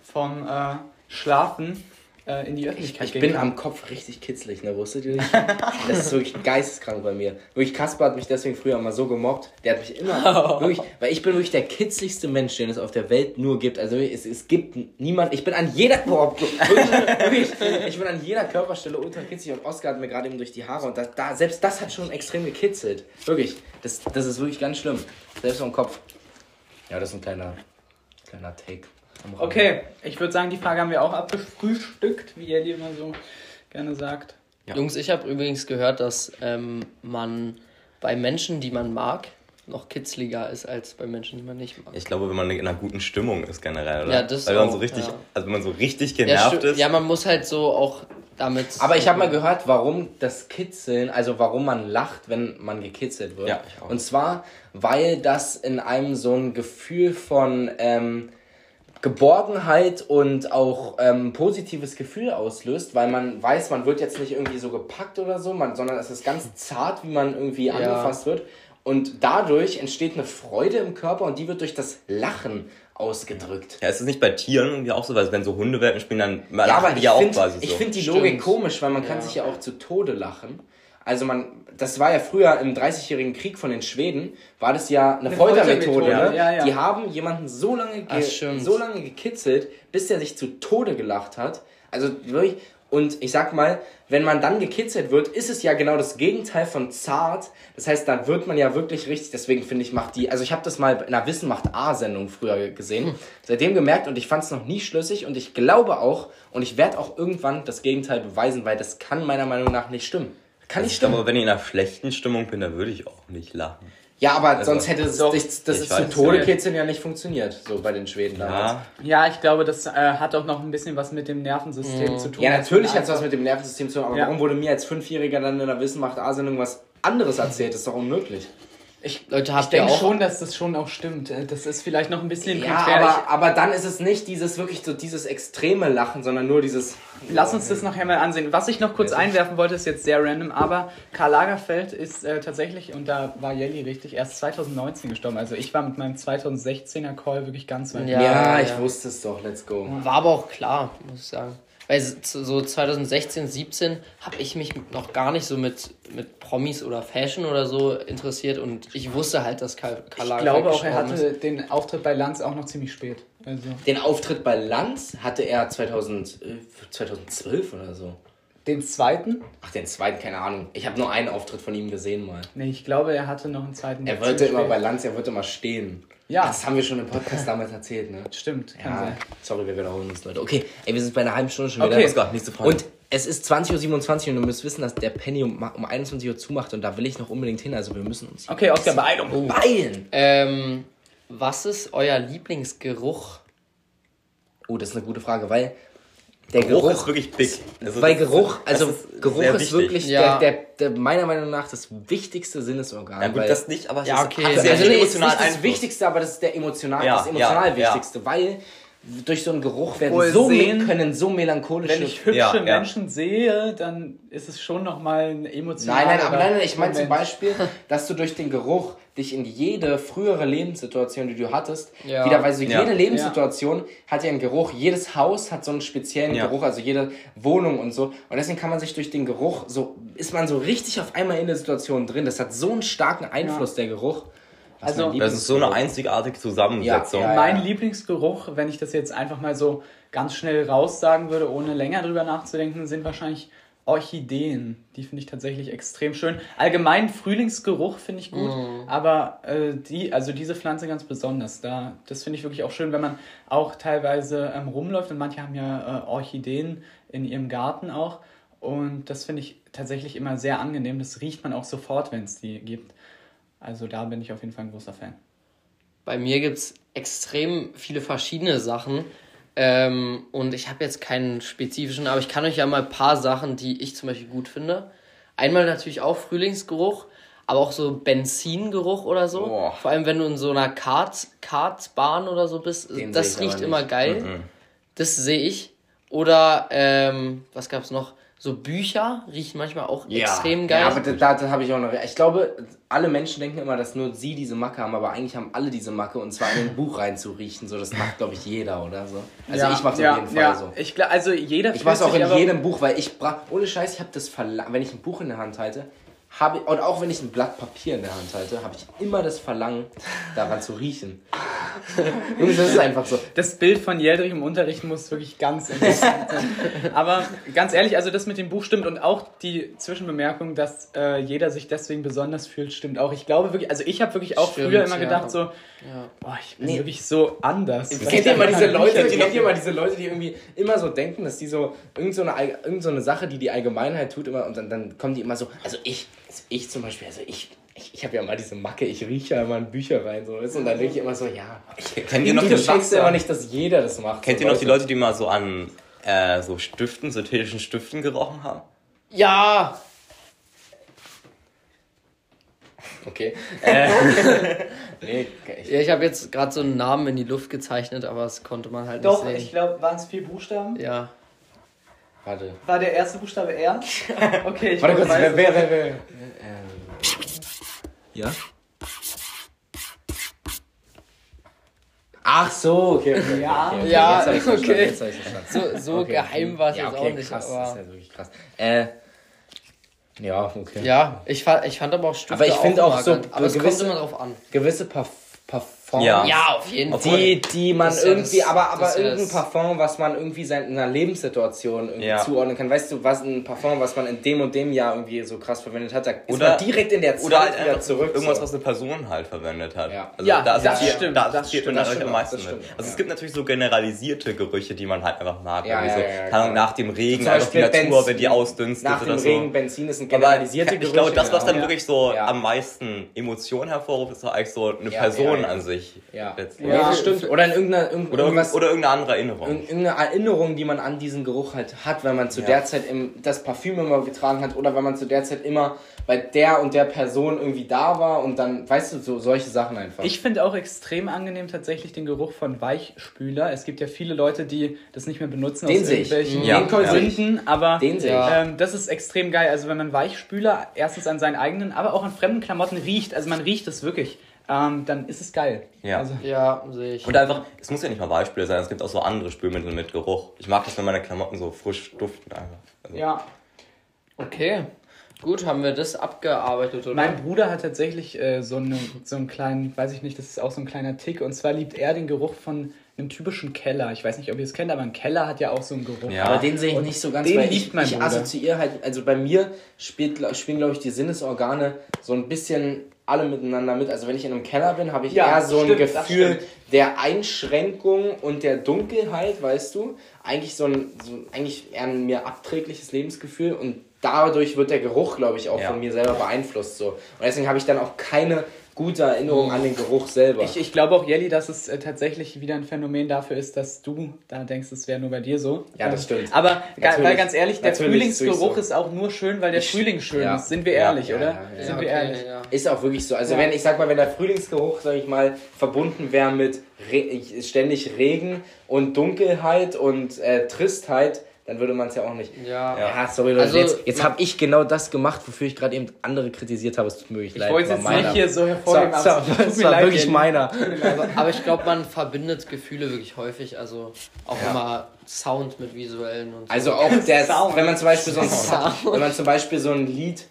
vom äh, Schlafen äh, in die Ich, Öffentlichkeit ich gehen bin kann. am Kopf richtig kitzlig, ne? Wusstet ihr nicht? Das ist wirklich geisteskrank bei mir. Wirklich, Kasper hat mich deswegen früher mal so gemobbt. Der hat mich immer, (laughs) wirklich, weil ich bin wirklich der kitzligste Mensch, den es auf der Welt nur gibt. Also es, es gibt niemand, ich bin an jeder, boah, wirklich, ich bin an jeder Körperstelle ultra kitzlig und Oskar hat mir gerade eben durch die Haare und da, da, selbst das hat schon extrem gekitzelt. Wirklich, das, das ist wirklich ganz schlimm. Selbst am Kopf. Ja, das ist ein kleiner, kleiner Take. Okay, ich würde sagen, die Frage haben wir auch abgefrühstückt, wie ihr die immer so gerne sagt. Ja. Jungs, ich habe übrigens gehört, dass ähm, man bei Menschen, die man mag, noch kitzliger ist als bei Menschen, die man nicht mag. Ich glaube, wenn man in einer guten Stimmung ist generell, oder? Ja, das Weil man auch, so richtig, ja. also wenn man so richtig Ja, genervt stu- ist. ja, man muss halt so auch damit. Aber ich habe mal gehört, warum das Kitzeln, also warum man lacht, wenn man gekitzelt wird. Ja, ich auch. Und zwar, weil das in einem so ein Gefühl von ähm, Geborgenheit und auch ähm, positives Gefühl auslöst, weil man weiß, man wird jetzt nicht irgendwie so gepackt oder so, man, sondern es ist ganz zart, wie man irgendwie angefasst wird. Und dadurch entsteht eine Freude im Körper und die wird durch das Lachen ausgedrückt. Ja, ist es nicht bei Tieren irgendwie auch so, weil wenn so Hundewelpen spielen, dann Ja, lachen aber die ich ja auch finde quasi so. ich find die Stimmt. Logik komisch, weil man kann Ja. sich ja auch zu Tode lachen. Also man, das war ja früher im 30-jährigen Krieg von den Schweden, war das ja eine, Eine Foltermethode. Foltermethode, ne? ja, ja. Die haben jemanden so lange, ge Ach, so lange gekitzelt, bis der sich zu Tode gelacht hat. Also wirklich. Und ich sag mal, wenn man dann gekitzelt wird, ist es ja genau das Gegenteil von zart. Das heißt, dann wird man ja wirklich richtig. Deswegen finde ich, macht die. Also ich habe das mal in einer Wissen macht A-Sendung früher gesehen. Hm. Seitdem gemerkt und ich fand es noch nie schlüssig und ich glaube auch und ich werde auch irgendwann das Gegenteil beweisen, weil das kann meiner Meinung nach nicht stimmen. Kann Also nicht ich stimmen. glaube, wenn ich in einer schlechten Stimmung bin, dann würde ich auch nicht lachen. Ja, aber Also, sonst hätte es doch, das, das zu. Tode kitzeln ja nicht funktioniert, so bei den Schweden damals. Ja, Ja, ich glaube, das äh, hat auch noch ein bisschen was mit dem Nervensystem zu tun. Ja, natürlich hat es was mit dem Nervensystem zu tun, aber Ja. warum wurde mir als Fünfjähriger dann in der Wissen macht A-Sendung was anderes erzählt? Das ist doch unmöglich. Ich, Leute, ich habt ihr denke auch. schon, dass das schon auch stimmt. Äh, Das ist vielleicht noch ein bisschen Ja, konträr. aber, aber dann ist es nicht dieses wirklich so dieses extreme Lachen, sondern nur dieses. Lass uns das nachher mal ansehen. Was ich noch kurz einwerfen wollte, ist jetzt sehr random, aber Karl Lagerfeld ist äh, tatsächlich, und da war Jelly richtig, erst 2019 gestorben. Also ich war mit meinem 2016er Call wirklich ganz weit. Ja. Ja, ich ja. wusste es doch. Let's go. War aber auch klar, muss ich sagen. Weil so so 2016, 17 habe ich mich noch gar nicht so mit, mit Promis oder Fashion oder so interessiert und ich wusste halt, dass Karl, Karl Ich glaube auch, er hatte ist. den Auftritt bei Lanz auch noch ziemlich spät. Also Den Auftritt bei Lanz hatte er 2000, äh, 2012 oder so. den zweiten? Ach, den zweiten, keine Ahnung. Ich habe nur einen Auftritt von ihm gesehen mal. Nee, ich glaube, er hatte noch einen zweiten. Er wollte immer spät. bei Lanz, er wollte immer stehen. Ja. Das haben wir schon im Podcast damals erzählt, ne? Stimmt, kann Ja, sein. sorry, wir wiederholen uns, Leute. Okay, ey, wir sind bei einer halben Stunde schon wieder. Okay. Oscar, nächste Frage. Und es ist 20.27 Uhr und ihr müsst wissen, dass der Penny um, um 21 Uhr zumacht und da will ich noch unbedingt hin, also wir müssen uns Okay, Oscar, Beeilung. beeilen. Ähm, was ist euer Lieblingsgeruch? Oh, das ist eine gute Frage, weil der Geruch, Geruch, ist wirklich big. Also weil das- Geruch, also ist Geruch ist wirklich Ja. der, der, der, meiner Meinung nach das wichtigste Sinnesorgan. Ja, gut, weil, das nicht, aber es Ja, ist okay. Also sehr also nee, ist nicht das. Wichtigste, aber das ist der emotional, Ja, das emotional ja, ja. Wichtigste, weil durch so einen Geruch werden Wohl so sehen, können so melancholische Wenn ich hübsche Ja, ja. Menschen sehe, dann ist es schon nochmal ein emotionaler Nein, nein, aber nein, nein, ich meine zum. Beispiel, dass du durch den Geruch dich in jede frühere Lebenssituation, die du hattest, Ja. wieder, weil so Ja. jede Lebenssituation hat ja einen Geruch, jedes Haus hat so einen speziellen Ja. Geruch, also jede Wohnung und so. Und deswegen kann man sich durch den Geruch, so ist man so richtig auf einmal in der Situation drin. Das hat so einen starken Einfluss, der Geruch. Was Also, Das ist so eine einzigartige Zusammensetzung. Ja, ja. Mein Lieblingsgeruch, wenn ich das jetzt einfach mal so ganz schnell raussagen würde, ohne länger drüber nachzudenken, sind wahrscheinlich Orchideen. Die finde ich tatsächlich extrem schön. Allgemein Frühlingsgeruch finde ich gut, aber äh, die, also diese Pflanze ganz besonders. Da, das finde ich wirklich auch schön, wenn man auch teilweise ähm, rumläuft und manche haben ja äh, Orchideen in ihrem Garten auch. Und das finde ich tatsächlich immer sehr angenehm. Das riecht man auch sofort, wenn es die gibt. Also da bin ich auf jeden Fall ein großer Fan. Bei mir gibt es extrem viele verschiedene Sachen. Ähm, und ich habe jetzt keinen spezifischen, aber ich kann euch ja mal ein paar Sachen, die ich zum Beispiel gut finde. Einmal natürlich auch Frühlingsgeruch, aber auch so Benzingeruch oder so. Boah. Vor allem, wenn du in so einer Kart, Kartbahn oder so bist. Den das riecht immer geil. Das sehe ich. Oder, ähm, was gab's noch? So Bücher riechen manchmal auch extrem geil. Ja, aber da, da, habe ich auch noch. Ich glaube, alle Menschen denken immer, dass nur sie diese Macke haben, aber eigentlich haben alle diese Macke und zwar in ein (laughs) Buch reinzuriechen. So, das macht, glaube ich, jeder oder so. Also ich mache es auf jeden Fall ja. so. Ich also jeder Ich mache es auch in jedem Buch, weil ich ohne Scheiß, ich habe das Verlangen, wenn ich ein Buch in der Hand halte, habe und auch wenn ich ein Blatt Papier in der Hand halte, habe ich immer das Verlangen, daran zu riechen. (laughs) Das ist einfach so. Das Bild von Jeldrich im Unterricht muss wirklich ganz interessant sein. Aber ganz ehrlich, also das mit dem Buch stimmt und auch die Zwischenbemerkung, dass äh, jeder sich deswegen besonders fühlt, stimmt auch. Ich glaube wirklich, also ich habe wirklich auch Stimmt, früher immer ja. gedacht so, ja. boah, ich bin Nee. wirklich so anders. Kennt ich ihr mal diese Leute, Bücher kennt (laughs) ihr mal diese Leute, die irgendwie immer so denken, dass die so irgend so eine, irgend so eine Sache, die die Allgemeinheit tut, immer und dann, dann kommen die immer so, also ich, also ich zum Beispiel, also ich, ich, ich habe ja mal diese Macke, ich rieche ja immer in Bücher rein, so, du, und dann denke ich immer so, ja, Kennt ihr noch checkst ja immer nicht, dass jeder das macht. kennt so, ihr noch die Leute, die mal so an äh, so Stiften, synthetischen Stiften gerochen haben? Ja? Okay. (laughs) Äh, (laughs) nee, ich, Ja, ich habe jetzt gerade so einen Namen in die Luft gezeichnet, aber das konnte man halt Doch, nicht ich sehen. glaube, waren es vier Buchstaben? Ja. Warte. War der erste Buchstabe R? (laughs) Okay, ich Warte kurz, weiß wer, wer, wer, wer? Ja? Ach so, okay. okay Ja. okay, okay. Ja, jetzt okay. jetzt verstanden. So, so Okay. geheim war es ja, jetzt okay, auch nicht. krass, aber das ist ja wirklich krass. Äh, Ja, okay. Ja, ich fand, ich fand aber auch Stifte Aber ich find auch immer so Aber es kommt gewisse- immer drauf an. Gewisse Parf Parfums. Ja. Ja, auf jeden Fall. Die, die man Das irgendwie, das- aber, aber irgendein Parfum, was man irgendwie seiner Lebenssituation irgendwie Ja. zuordnen kann. Weißt du, was ein Parfum, was man in dem und dem Jahr irgendwie so krass verwendet hat, da ist Oder- man direkt in der Zeit Oder halt wieder zurück. irgendwas, so. was eine Person halt verwendet hat. Ja. Also Ja, da das assoziiert- stimmt, Da das stimmt, das natürlich am stimmt, meisten das mit. stimmt, Also ja. es gibt natürlich so generalisierte Gerüche, die man halt einfach mag. Ja, irgendwie ja, so. Ahnung, nach dem Regen, einfach die Natur, Benzin. wenn die ausdünstet Nach dem oder so. Regen, Benzin ist ein Aber generalisierte ich glaube, das, was dann wirklich so am meisten Emotionen hervorruft, ist doch eigentlich so eine Person an sich. Ja, letztlich. ja, Ja. das stimmt. Oder in irgendeiner, irgend, Oder, irgendwas, irgend, oder irgendeine andere Erinnerung. irg- irgendeine Erinnerung, die man an diesen Geruch halt hat, wenn man zu Ja. der Zeit im, das Parfüm immer getragen hat oder wenn man zu der Zeit immer bei der und der Person irgendwie da war und dann, weißt du, so solche Sachen einfach. Ich finde auch extrem angenehm tatsächlich den Geruch von Weichspüler. Es gibt ja viele Leute, die das nicht mehr benutzen Den aus sehe ich. irgendwelchen Ja, Gründen, aber Den ähm, das ist extrem geil. Also wenn man Weichspüler erstens an seinen eigenen, aber auch an fremden Klamotten riecht, also man riecht es wirklich, ähm, dann ist es geil. Ja. Also, Ja, sehe ich. Und einfach, es muss ja nicht mal Beispiele sein, es gibt auch so andere Spülmittel mit Geruch. Ich mag das, wenn meine Klamotten so frisch duften einfach. Also, ja. Okay. Gut, haben wir das abgearbeitet, oder? Mein Bruder hat tatsächlich äh, so, eine, so einen kleinen, weiß ich nicht, das ist auch so ein kleiner Tick. Und zwar liebt er den Geruch von einem typischen Keller. Ich weiß nicht, ob ihr es kennt, aber ein Keller hat ja auch so einen Geruch. Ja. Aber den sehe ich Und nicht so ganz, den weil liebt ich, mein ich Bruder. assoziiere halt, also bei mir spielt, spielen, glaube ich, die Sinnesorgane so ein bisschen alle miteinander mit. Also wenn ich in einem Keller bin, habe ich Ja, eher so ein stimmt, das Gefühl der Einschränkung und der Dunkelheit, weißt du? Eigentlich so ein, so ein eigentlich eher ein mir abträgliches Lebensgefühl und dadurch wird der Geruch, glaube ich, auch Ja. von mir selber beeinflusst. So. Und deswegen habe ich dann auch keine gute Erinnerung an den Geruch selber. Ich, ich glaube auch, Jelly, dass es äh, tatsächlich wieder ein Phänomen dafür ist, dass du da denkst, es wäre nur bei dir so. Ja, das Ähm, stimmt. Aber ga, weil ganz ehrlich, der Frühlingsgeruch ist so. ist auch nur schön, weil der Frühling schön ja. ist. Sind wir ehrlich, ja, oder? ja, ja. Sind ja, wir okay, ehrlich? Ja. Ist auch wirklich so. Also Ja. wenn, ich sag mal, wenn der Frühlingsgeruch, sag ich mal, verbunden wäre mit Re ständig Regen und Dunkelheit und äh, Tristheit, dann würde man es ja auch nicht. Ja. Ja, sorry Leute, Also, jetzt, jetzt habe ich genau das gemacht, wofür ich gerade eben andere kritisiert habe. Es tut mir wirklich Ich leid. wollte es jetzt meiner. nicht hier so hervorheben, es aber war, es tut mir war leid, wirklich meiner. Aber, aber ich glaube, man verbindet Gefühle wirklich häufig. Also auch Ja. immer Sound mit visuellen und so. Also auch der, (laughs) Sound. wenn man zum Beispiel so ein, wenn man zum Beispiel so ein Lied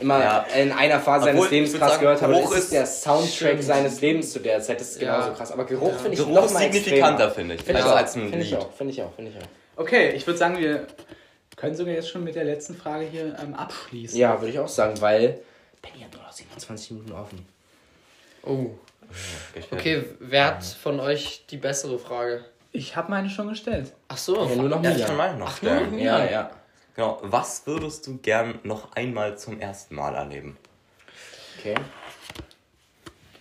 immer Ja. in einer Phase Obwohl, seines Lebens ich krass sagen, gehört hat, Geruch ist der Soundtrack Stimmt. seines Lebens zu der Zeit. Das ist Ja. genauso krass. Aber Geruch finde ich Geruch noch ist mal signifikanter, finde ich, Finde ich als, auch, als ein finde ich Lied. auch, finde ich auch, finde ich auch. Okay, ich würde sagen, wir können sogar jetzt schon mit der letzten Frage hier ähm, abschließen. Ja, würde ich auch sagen, weil Benny hat nur noch 27 Minuten offen. Oh. Okay, wer hat von euch die bessere Frage? Ich habe meine schon gestellt. Ach so. Ja, nur noch Ja, ich kann meine noch Ach, stellen. Ja, ja. Genau. Was würdest du gern noch einmal zum ersten Mal erleben? Okay.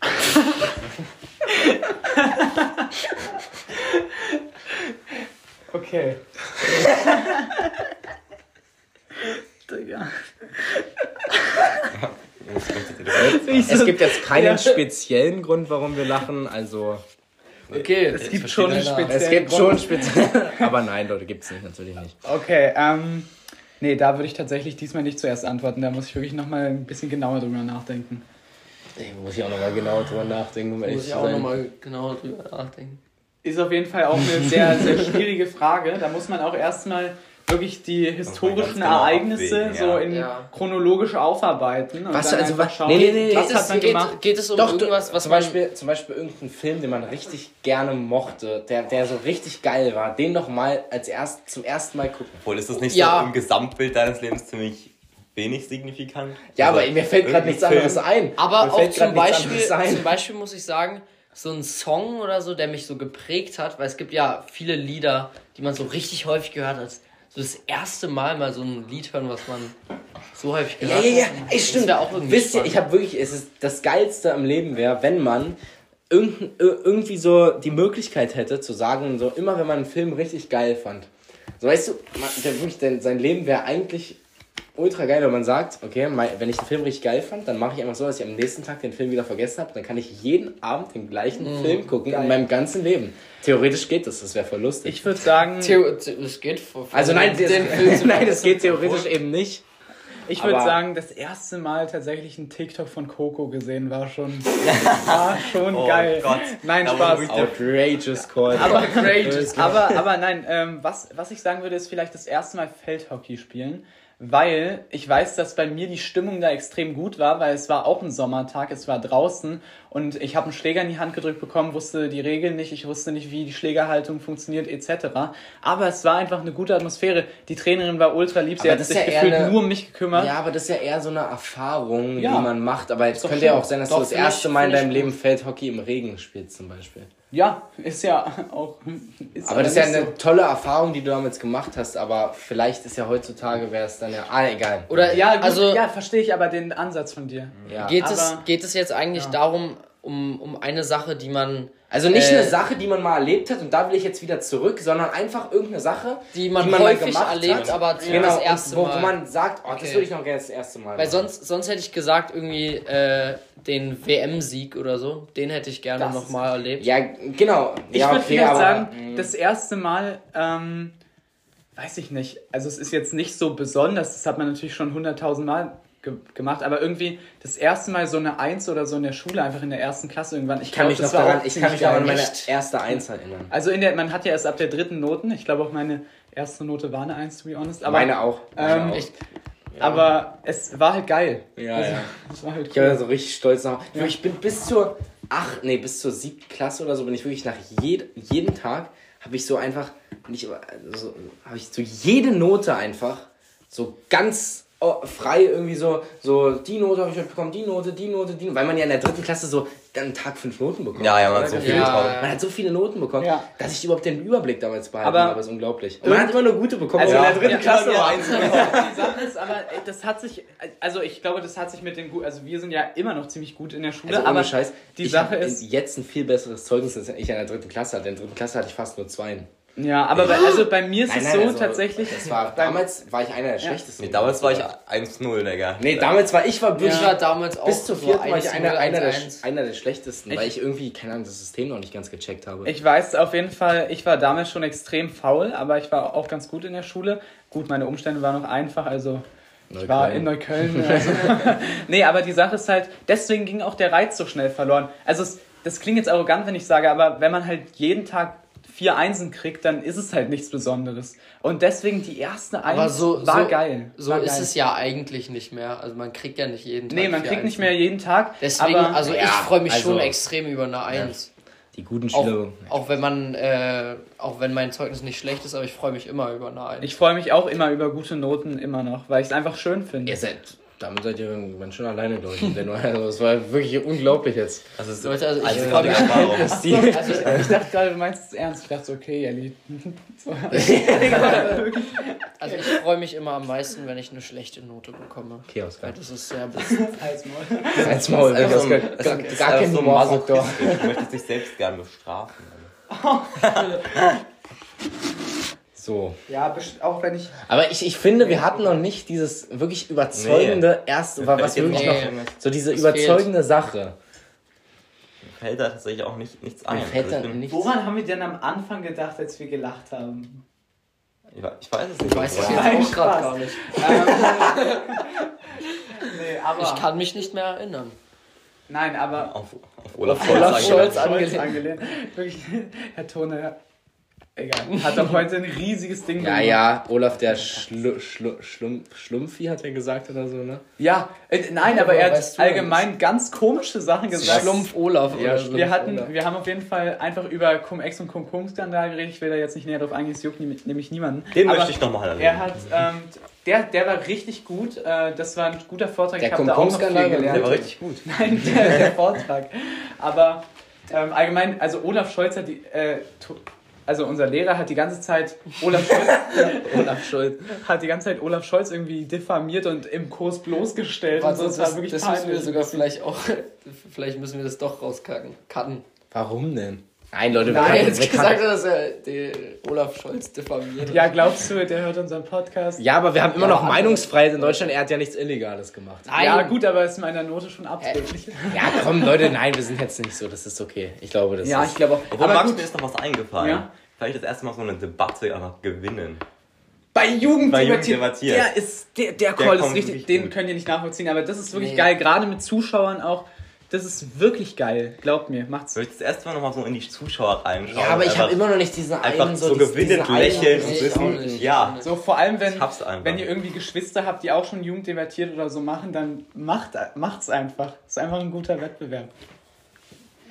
(laughs) (laughs) (laughs) Okay. Digga. Es gibt jetzt keinen speziellen Grund, warum wir lachen, also Okay, Es gibt schon einen speziellen es gibt Grund. schon speziell, aber nein, Leute, gibt's nicht, natürlich nicht. Okay, ähm. Nee, da würde ich tatsächlich diesmal nicht zuerst antworten. Da muss ich wirklich nochmal ein bisschen genauer drüber nachdenken. Ich muss ich auch nochmal genau drüber nachdenken, um ehrlich Muss ich zu auch sein. nochmal genau drüber nachdenken. Ist auf jeden Fall auch eine (laughs) sehr, sehr schwierige Frage. Da muss man auch erstmal wirklich die historischen genau Ereignisse abwägen, so in Ja. chronologisch aufarbeiten. Und Was, dann also, was- schauen, nee, nee, nee, was geht, hat es, man geht, gemacht. geht es um Doch, irgendwas, du, was zum, man... Beispiel, zum Beispiel irgendeinen Film, den man richtig gerne mochte, der, der so richtig geil war, den noch mal als erst, zum ersten Mal gucken. Obwohl, ist das nicht Ja. so im Gesamtbild deines Lebens ziemlich wenig signifikant? Ja, Also, aber mir fällt gerade nichts anderes ein. Aber auch zum Beispiel, zum Beispiel muss ich sagen, so ein Song oder so, der mich so geprägt hat, weil es gibt ja viele Lieder, die man so richtig häufig gehört hat. So das erste Mal mal so ein Lied hören, was man so häufig Ja, gehört ja, ja, hat. ey, stimmt. auch irgendwie Wisst ihr, ich habe wirklich, es ist das Geilste am Leben wäre, wenn man irgendwie so die Möglichkeit hätte zu sagen, so immer wenn man einen Film richtig geil fand. So weißt du, man, der wirklich, denn sein Leben wäre eigentlich ultra geil, wenn man sagt, okay, mein, wenn ich einen Film richtig geil fand, dann mache ich einfach so, dass ich am nächsten Tag den Film wieder vergessen habe, dann kann ich jeden Abend den gleichen Film gucken in meinem ganzen Leben. Theoretisch geht das, das wäre voll lustig. Ich würde sagen, es geht vor, also nein, den, das, Film zu (laughs) nein, das geht theoretisch eben nicht. ich würde sagen, das erste Mal tatsächlich ein TikTok von Coco gesehen war schon, (laughs) war schon Oh geil. Gott. Nein, Da Spaß. Outrageous Call. Aber, Outrageous. aber, aber nein, ähm, was, was ich sagen würde, ist vielleicht das erste Mal Feldhockey spielen. Weil ich weiß, dass bei mir die Stimmung da extrem gut war, weil es war auch ein Sommertag, es war draußen und ich habe einen Schläger in die Hand gedrückt bekommen, wusste die Regeln nicht, ich wusste nicht, wie die Schlägerhaltung funktioniert etc. Aber es war einfach eine gute Atmosphäre. Die Trainerin war ultra lieb, sie Aber hat sich ja gefühlt eine- nur um mich gekümmert. Ja, aber das ist ja eher so eine Erfahrung, Ja. die man macht. Aber es könnte ja auch sein, dass Doch, du das erste Mal in deinem. Leben Feldhockey im Regen spielst zum Beispiel. Ja, ist ja auch. Ist Aber das ist ja eine so. tolle Erfahrung, die du damals gemacht hast. Aber vielleicht ist ja heutzutage, wäre es dann ja... Ah, egal. Oder Ja, gut, also ja, verstehe ich aber den Ansatz von dir. Ja. geht, es, aber- geht es jetzt eigentlich Ja. darum, um, um eine Sache, die man, Also nicht Äh, eine Sache, die man mal erlebt hat und da will ich jetzt wieder zurück, sondern einfach irgendeine Sache, die man, mal häufig gemacht erlebt, hat. aber zum genau, das erste wo, Mal. wo man sagt, oh, das Okay. würde ich noch gerne das erste Mal Weil machen. sonst, sonst hätte ich gesagt, irgendwie äh, den WM-Sieg oder so, den hätte ich gerne Das- nochmal erlebt. Ja, genau. Ich ja, würde okay, vielleicht aber, sagen, mh, das erste Mal, ähm, weiß ich nicht. Also es ist jetzt nicht so besonders, das hat man natürlich schon hunderttausend Mal ge gemacht, aber irgendwie das erste Mal so eine Eins oder so in der Schule, einfach in der ersten Klasse irgendwann. Ich ich kann glaub, mich noch war daran, ich kann mich noch an meine erste Eins erinnern. Also in der, man hat ja erst ab der dritten Noten. Ich glaube auch meine erste Note war eine Eins, to be honest. Aber, meine auch. Meine ähm, auch. Echt? aber es war halt geil. Ja, also, ja. (laughs) Es war halt Ich bin cool. so richtig stolz nach. Ich bin bis zur ach nee, bis zur siebten Klasse oder so bin ich wirklich nach jed, jeden Tag habe ich so einfach nicht also, habe ich so jede Note einfach so ganz oh, frei irgendwie so so die Note habe ich heute bekommen, die Note, die Note, die Note, weil man ja in der dritten Klasse so dann Tag fünf Noten bekommt. Ja, ja, man hat so Gefühlt. viel Ja. Man hat so viele Noten bekommen, Ja. dass ich überhaupt den Überblick damals behalten Aber- habe. ist unglaublich. Und man hat immer nur gute bekommen. Also auch in der dritten Klasse war eins. Die Sache ist aber, das hat sich, also ich glaube, das hat sich mit den, also wir sind ja immer noch ziemlich gut in der Schule, Also aber Scheiß, die ich Sache ist, jetzt ein viel besseres Zeugnis, als ich in der dritten Klasse hatte. In der dritten Klasse hatte ich fast nur zwei. Ja, aber bei, also bei mir ist Nein, es nein, so also, tatsächlich, Das war, damals war ich einer der schlechtesten. Nee, damals war ich 1-0, Digga. Nee, damals war ich war Ich war damals auch bis zur so vierten war ich 1-0, einer, einer, der, 1-1. einer der schlechtesten, Ich- weil ich irgendwie, keine Ahnung, das System noch nicht ganz gecheckt habe. Ich weiß auf jeden Fall, ich war damals schon extrem faul, aber ich war auch ganz gut in der Schule. Gut, meine Umstände waren noch einfach, also ich war in Neukölln. Also. (laughs) nee, aber die Sache ist halt, deswegen ging auch der Reiz so schnell verloren. Also es, das klingt jetzt arrogant, wenn ich sage, aber wenn man halt jeden Tag vier Einsen kriegt, dann ist es halt nichts Besonderes. Und deswegen die erste Eins Aber so, war so, geil. So war ist geil. es ja eigentlich nicht mehr. Also man kriegt ja nicht jeden Tag. Nee, man vier kriegt nicht Einsen. mehr jeden Tag. Deswegen, aber, also Ja, ich freue mich also- schon extrem über eine Eins. Die guten Auch, Schüler. auch wenn man, äh, auch wenn mein Zeugnis nicht schlecht ist, aber ich freue mich immer über eine Eins. ich freue mich auch immer über gute Noten, immer noch, weil ich es einfach schön finde. Ihr seid, damit seid ihr irgendwann schon alleine, glaube ich. in. Also, das war wirklich unglaublich jetzt. Das ist Leute, also ich also Erfahrung. Die, Also ich dachte gerade, du meinst es ernst. Ich dachte so, okay, Jelly. (laughs) So. Also ich freue mich immer am meisten, wenn ich eine schlechte Note bekomme. okay. Weil das ist sehr (laughs) Halsmaul. Als Maul, Das ist das so gar, ein- das gar, ist gar einfach kein so Humorfaktor. Du möchtest dich selbst gern bestrafen. (laughs) So. Ja, auch wenn ich. Aber ich, ich finde, wir hatten noch nicht dieses wirklich überzeugende erste, war was wirklich jetzt noch, Nee. so diese Es überzeugende Sache. Mir fällt da tatsächlich auch nicht, nichts ein. Mir fällt Also nichts. Woran haben wir denn am Anfang gedacht, als wir gelacht haben? ich we- ich weiß es nicht. Ich weiß es jetzt auch gerade gar nicht. (laughs) Nee, aber. Ich kann mich nicht mehr erinnern. Nein, aber. Auf, auf Olaf, Auf Olaf Scholz Scholz angelehnt. angelehnt. angelehnt. Wirklich, Herr Tone, egal. (laughs) Hat doch heute ein riesiges Ding Ja, ja, Olaf der Schlu Schlu Schlumpf Schlumpfi hat er gesagt oder so, ne? Ja, äh, nein, aber Woher er hat allgemein ganz komische Sachen gesagt. Schlumpf Olaf Ja, oder Schlumpf. Wir hatten, Oder? wir haben auf jeden Fall einfach über Cum-Ex und Cum-Cum-Skandal geredet. Ich will da jetzt nicht näher drauf eingehen, es juckt nämlich niemanden. Den Aber möchte ich nochmal erleben. Er hat, ähm, der, der war richtig gut. Äh, das war ein guter Vortrag. Der ich habe da auch noch viel Cum-Cum-Skandal, gelernt. Der war richtig gut. (laughs) Nein, der, der Vortrag. Aber ähm, allgemein, also Olaf Scholz hat die, äh, also unser Lehrer hat die ganze Zeit Olaf Scholz, (laughs) Olaf Scholz. hat die ganze Zeit Olaf Scholz irgendwie diffamiert und im Kurs bloßgestellt. und Warte, so. das, Das war wirklich das müssen wir sogar vielleicht auch. (laughs) Vielleicht müssen wir das doch rauskacken. Cutten. Warum denn? Nein, Leute, wir Nein, können jetzt gesagt dass er den Olaf Scholz diffamiert. Ja, glaubst du, der hört unseren Podcast? Ja, aber wir haben immer Ja, noch Meinungsfreiheit in Deutschland. Er hat ja nichts Illegales gemacht. Nein. Ja, gut, aber ist in meiner Note schon abträglich. Ja, komm, Leute, nein, wir sind jetzt nicht so. Das ist okay. Ich glaube, das Ja, ist. ich glaube auch. Obwohl, Aber Max, gut, mir ist noch was eingefallen. Ja? Vielleicht das erste Mal so eine Debatte einfach gewinnen. bei Jugend Bei Jugend debattiert. Der ist, der, der Call ist richtig, richtig den gut. könnt ihr nicht nachvollziehen, aber das ist wirklich Nee. geil, gerade mit Zuschauern auch. Das ist wirklich geil. Glaubt mir, macht's. Ich möchte das erste Mal nochmal so in die Zuschauer reinschauen. Ja, aber ich habe immer noch nicht diesen Einfach einen, so diesen einen- lächeln und Ich wissen, ja. So, vor allem, wenn, Ich hab's einfach. wenn ihr irgendwie Geschwister habt, die auch schon jugenddebattiert oder so machen, dann macht, macht's einfach. ist einfach ein guter Wettbewerb.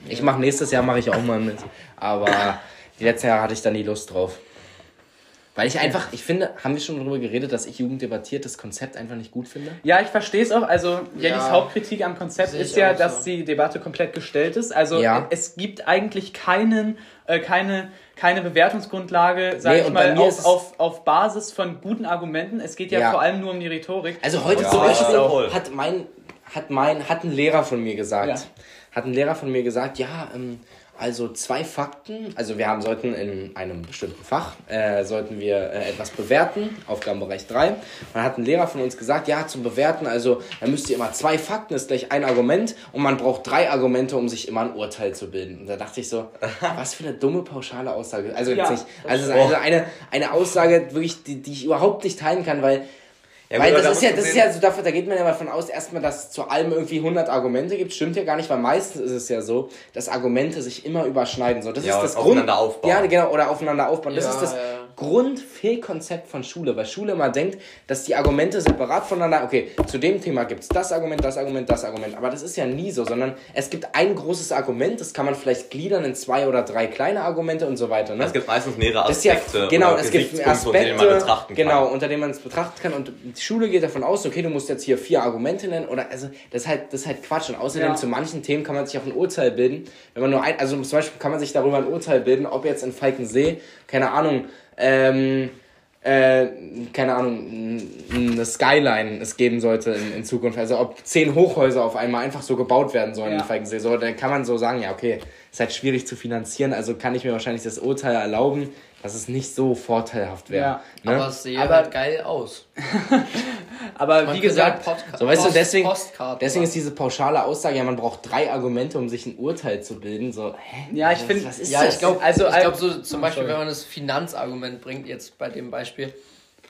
Ich mache nächstes Jahr mache ich auch mal mit. Aber die letzten Jahre hatte ich dann die Lust drauf. Weil ich einfach, ich finde, haben wir schon darüber geredet, dass ich Jugenddebattiert das Konzept einfach nicht gut finde? Ja, ich verstehe es auch. Also, Jennys Ja. Hauptkritik am Konzept ist ja, dass so. die Debatte komplett gestellt ist. Also, Ja. es gibt eigentlich keinen, äh, keine, keine Bewertungsgrundlage, sag Nee, ich mal, auf, auf, auf Basis von guten Argumenten. Es geht ja, Ja. vor allem nur um die Rhetorik. Also heute Ja, zum Beispiel hat mein, hat mein, hat ein Lehrer von mir gesagt, Ja. hat ein Lehrer von mir gesagt, ja, ähm, also zwei Fakten, also wir haben sollten in einem bestimmten Fach, äh, sollten wir äh, etwas bewerten, Aufgabenbereich 3. Und dann hat ein Lehrer von uns gesagt, ja, zum Bewerten, also da müsst ihr immer zwei Fakten, ist gleich ein Argument und man braucht drei Argumente, um sich immer ein Urteil zu bilden. Und da dachte ich so, (laughs) was für eine dumme pauschale Aussage. Also Ja, nicht, also, also eine, eine Aussage wirklich, die, die ich überhaupt nicht teilen kann, weil Ja, weil gut, das da ist ja, das ist ja so, da geht man ja mal von aus, erstmal, dass es zu allem irgendwie 100 Argumente gibt. Stimmt ja gar nicht, weil meistens ist es ja so, dass Argumente sich immer überschneiden. So, das Ja, ist das aufeinander Grund, aufbauen. Ja, genau, oder aufeinander aufbauen. Das Ja, ist das ja. Grundfehlkonzept von Schule, weil Schule immer denkt, dass die Argumente separat voneinander, okay, zu dem Thema gibt es das Argument, das Argument, das Argument. Aber das ist ja nie so, sondern es gibt ein großes Argument, das kann man vielleicht gliedern in zwei oder drei kleine Argumente und so weiter. Ne? Es gibt meistens mehrere Das ist ja, Aspekte. genau, oder es gibt Gesichtspunkte, unter denen Aspekte, man betrachten kann. genau, unter denen man es betrachten kann. Und die Schule geht davon aus, okay, du musst jetzt hier vier Argumente nennen. Oder also das ist halt, das ist halt Quatsch. Und außerdem Ja. zu manchen Themen kann man sich auch ein Urteil bilden. Wenn man nur ein, also zum Beispiel kann man sich darüber ein Urteil bilden, ob jetzt in Falkensee, keine Ahnung, ähm, äh, keine Ahnung, eine Skyline es geben sollte in, in Zukunft. Also ob zehn Hochhäuser auf einmal einfach so gebaut werden sollen Ja. in Falkensee. So, dann kann man so sagen, ja, okay, ist halt schwierig zu finanzieren, also kann ich mir wahrscheinlich das Urteil erlauben, dass es nicht so vorteilhaft wäre. Ja. Ne? Aber es sehe Aber- halt geil aus. (laughs) Aber Man wie gesagt, Podca- So, weißt du, Post- deswegen, Postkarten deswegen ist diese pauschale Aussage, ja, man braucht drei Argumente, um sich ein Urteil zu bilden. So, hä? Ja, ich Was- find- was ist Ja, das? ich glaube, Also, ich glaube so zum Oh, Beispiel, sorry. wenn man das Finanzargument bringt, jetzt bei dem Beispiel,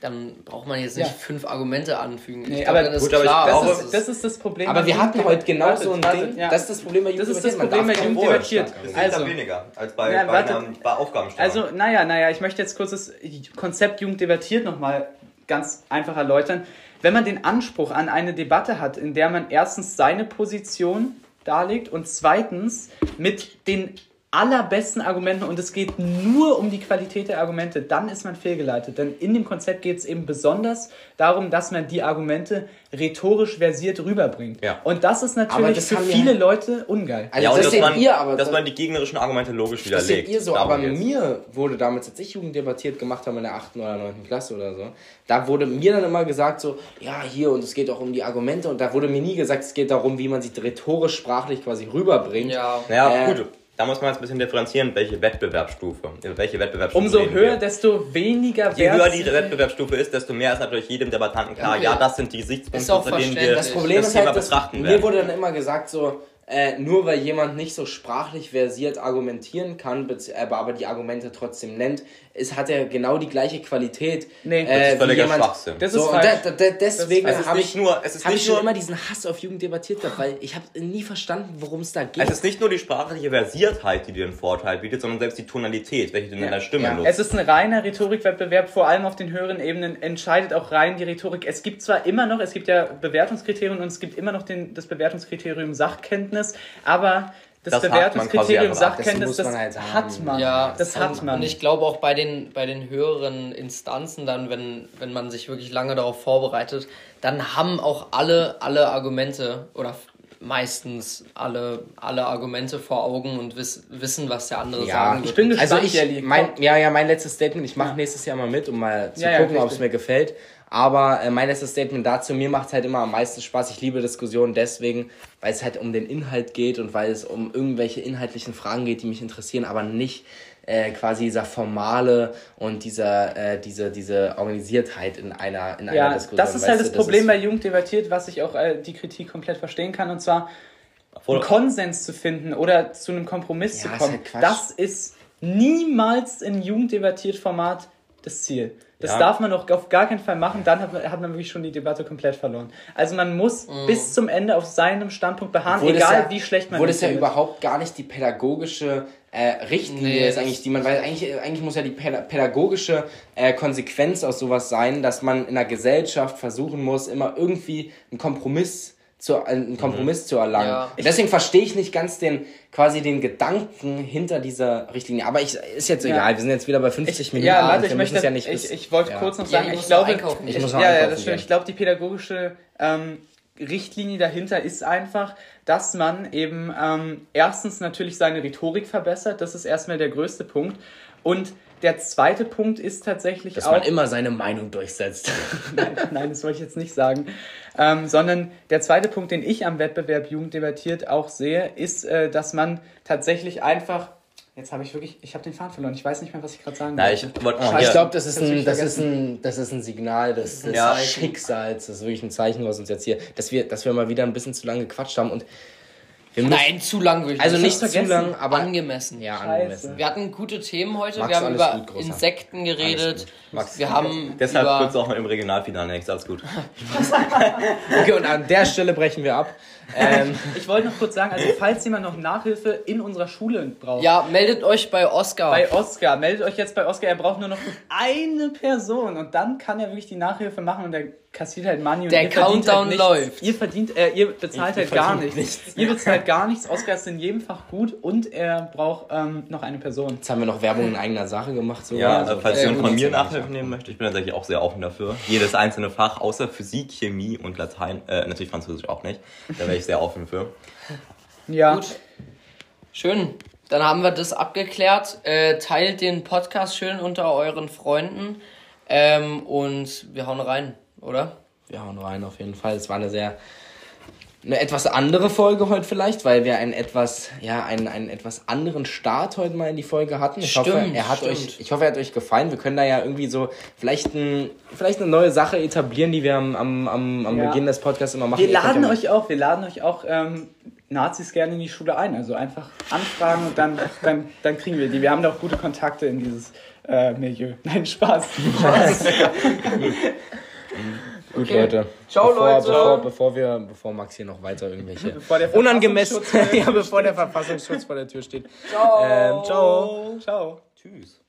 dann braucht man jetzt nicht Ja. fünf Argumente anfügen. Nee, ich glaube, aber dann ist gut, ich klar, das, was ist, das ist das Problem. aber wir hatten heute genau Wartet, so ein wartet, Ding. ja. Das ist das Problem bei Das ist das Problem bei Jugend- debattiert. Das ist Also- also, weniger als bei, Ja, bei, bei Aufgabenstellung. Also, naja, naja, ich möchte jetzt kurz das Konzept Jugend debattiert nochmal ganz einfach erläutern. Wenn man den Anspruch an eine Debatte hat, in der man erstens seine Position darlegt und zweitens mit den allerbesten Argumenten und es geht nur um die Qualität der Argumente, dann ist man fehlgeleitet. Denn in dem Konzept geht es eben besonders darum, dass man die Argumente rhetorisch versiert rüberbringt. Ja. Und das ist natürlich das für viele halt- Leute ungeil. Also ja, und das dass, man, ihr, aber dass das- man die gegnerischen Argumente logisch Das seht widerlegt. ihr so, aber geht's. mir wurde damals, als ich Jugenddebattiert gemacht habe in der 8. oder 9. Klasse oder so, da wurde mir dann immer gesagt so, ja, hier und es geht auch um die Argumente und da wurde mir nie gesagt, es geht darum, wie man sie rhetorisch, sprachlich quasi rüberbringt. Ja. Naja, Äh, gut. Da muss man jetzt ein bisschen differenzieren, welche Wettbewerbsstufe. Welche Wettbewerbsstufe Umso höher, wir. desto weniger Je höher die Wettbewerbsstufe ist, desto mehr ist natürlich jedem Debattanten klar, Okay. ja, das sind die Gesichtspunkte, unter denen wir. Das Problem das ist Thema halt, betrachten mir werden. wurde dann immer gesagt so, äh, nur weil jemand nicht so sprachlich versiert argumentieren kann, aber die Argumente trotzdem nennt, ist, hat er genau die gleiche Qualität. Nee, äh, das ist völliger jemand- Schwachsinn. Das so, ist und falsch. da, da, deswegen Es habe ich, nur- es ist hab nicht ich schon nur- immer diesen Hass auf Jugend debattiert gehabt, weil ich habe nie verstanden, worum es da geht. Es ist nicht nur die sprachliche Versiertheit, die dir einen Vorteil bietet, sondern selbst die Tonalität, welche du in deiner Stimme Ja. nutzt. Es ist ein reiner Rhetorikwettbewerb, vor allem auf den höheren Ebenen entscheidet auch rein die Rhetorik. Es gibt zwar immer noch, es gibt ja Bewertungskriterien und es gibt immer noch den, das Bewertungskriterium Sachkenntnis, aber das, Das hat man quasi Bewertungskriterium. Sachkenntnis, Das das, muss man halt hat haben. man. Ja, das und, hat man. Und ich glaube auch bei den, bei den höheren Instanzen dann, wenn, wenn man sich wirklich lange darauf vorbereitet, dann haben auch alle, alle Argumente oder meistens alle, alle Argumente vor Augen und wiss, wissen, was der andere Ja, sagen ich wird. bin gespannt, Also ich, mein, ja, ja, mein letztes Statement, ich mache Ja. nächstes Jahr mal mit, um mal zu Ja, gucken, ob es mir gefällt. Aber äh, mein letztes Statement dazu, mir macht halt immer am meisten Spaß. Ich liebe Diskussionen deswegen, weil es halt um den Inhalt geht und weil es um irgendwelche inhaltlichen Fragen geht, die mich interessieren, aber nicht äh, quasi dieser formale und dieser, äh, diese, diese Organisiertheit in einer, in einer Ja, Diskussion. das ist halt du, das Problem ist- bei Jugend debattiert, was ich auch äh, die Kritik komplett verstehen kann, und zwar einen Konsens zu finden oder zu einem Kompromiss Ja, zu ist kommen. halt Quatsch. das ist niemals in Jugend debattiert Format das Ziel. Das Ja. darf man auch auf gar keinen Fall machen, dann hat man, hat man wirklich schon die Debatte komplett verloren. Also man muss bis zum Ende auf seinem Standpunkt beharren, Obwohl das egal ja, wie schlecht man Wo das ja findet. überhaupt gar nicht die pädagogische äh, Richtlinie Nee, ist, eigentlich, die man, weil eigentlich, eigentlich muss ja die päda- pädagogische äh, Konsequenz aus sowas sein, dass man in einer Gesellschaft versuchen muss, immer irgendwie einen Kompromiss zu, einen Kompromiss zu erlangen. Ja. Und Deswegen verstehe ich nicht ganz den, quasi den Gedanken hinter dieser Richtlinie. Aber ich, ist jetzt egal, wir sind jetzt wieder bei 50 Minuten. Ja, wir ich möchte, ja nicht ich, bis- ich wollte ja. kurz noch Ja, sagen, ich ich glaube, ich. Ich muss ja, ja, das stimmt. Ich glaube, die pädagogische ähm, Richtlinie dahinter ist einfach, dass man eben ähm, erstens natürlich seine Rhetorik verbessert. Das ist erstmal der größte Punkt. Und der zweite Punkt ist tatsächlich Dass auch. man immer seine Meinung durchsetzt. (laughs) Nein, das wollte ich jetzt nicht sagen. Ähm, sondern der zweite Punkt, den ich am Wettbewerb Jugend debattiert auch sehe, ist, äh, dass man tatsächlich einfach. Jetzt habe ich wirklich, ich habe den Faden verloren. Ich weiß nicht mehr, was ich gerade sagen Na, wollte. ich wollte Oh, ja, ich glaube, das, ist ein, das, ist ein, das ist ein Signal des, des Ja. Schicksals. Das ist wirklich ein Zeichen, was uns jetzt hier, dass wir, dass wir mal wieder ein bisschen zu lange gequatscht haben und Nein, zu lang würde ich also nicht zu vergessen. lang, aber angemessen. ja, Scheiße. angemessen. Wir hatten gute Themen heute. Max, wir haben über gut. Insekten geredet. Max. Wir haben deshalb über wird es auch im Regionalfinale nächstes. Alles gut. (laughs) Okay, und an der Stelle brechen wir ab. Ähm, (laughs) Ich wollte noch kurz sagen, also falls jemand noch Nachhilfe in unserer Schule braucht, ja, meldet euch bei Oscar. bei Oscar, meldet euch jetzt bei Oscar, er braucht nur noch eine (laughs) Person und dann kann er wirklich die Nachhilfe machen und er kassiert halt Money und Der ihr verdient Countdown halt läuft. Ihr verdient, äh, ihr bezahlt Ich halt gar nichts. nichts. Ihr bezahlt (laughs) gar nichts. Oscar ist in jedem Fach gut und er braucht ähm, noch eine Person. jetzt haben wir noch Werbung in eigener Sache gemacht. So. Ja, Also, falls äh, jemand von mir Nachhilfe nehmen möchte, ich bin tatsächlich auch sehr offen dafür. Jedes einzelne Fach, außer Physik, Chemie und Latein, äh, natürlich Französisch auch nicht. Da wäre ich sehr offen für. Ja. Gut. Schön. Dann haben wir das abgeklärt. Äh, teilt den Podcast schön unter euren Freunden. Ähm, und wir hauen rein, oder? Wir hauen rein auf jeden Fall. Es war eine sehr eine etwas andere Folge heute vielleicht, weil wir einen etwas ja einen, einen etwas anderen Start heute mal in die Folge hatten. Ich hoffe, Stimmt, er hat stimmt. euch ich hoffe, er hat euch gefallen. Wir können da ja irgendwie so vielleicht ein, vielleicht eine neue Sache etablieren, die wir am, am, am, Ja. Beginn des Podcasts immer machen. Wir laden ja euch auch, wir laden euch auch ähm, Nazis gerne in die Schule ein. Also einfach anfragen und dann, (laughs) dann, dann kriegen wir die. Wir haben da auch gute Kontakte in dieses äh, Milieu. Nein, Spaß. (laughs) (laughs) Gut, Okay. Leute. Ciao, bevor, Leute. Bevor, bevor, wir, bevor Max hier noch weiter irgendwelche unangemessen, (laughs) ja, bevor der Verfassungsschutz vor der Tür steht. Ciao. Ähm, ciao. Ciao. Tschüss.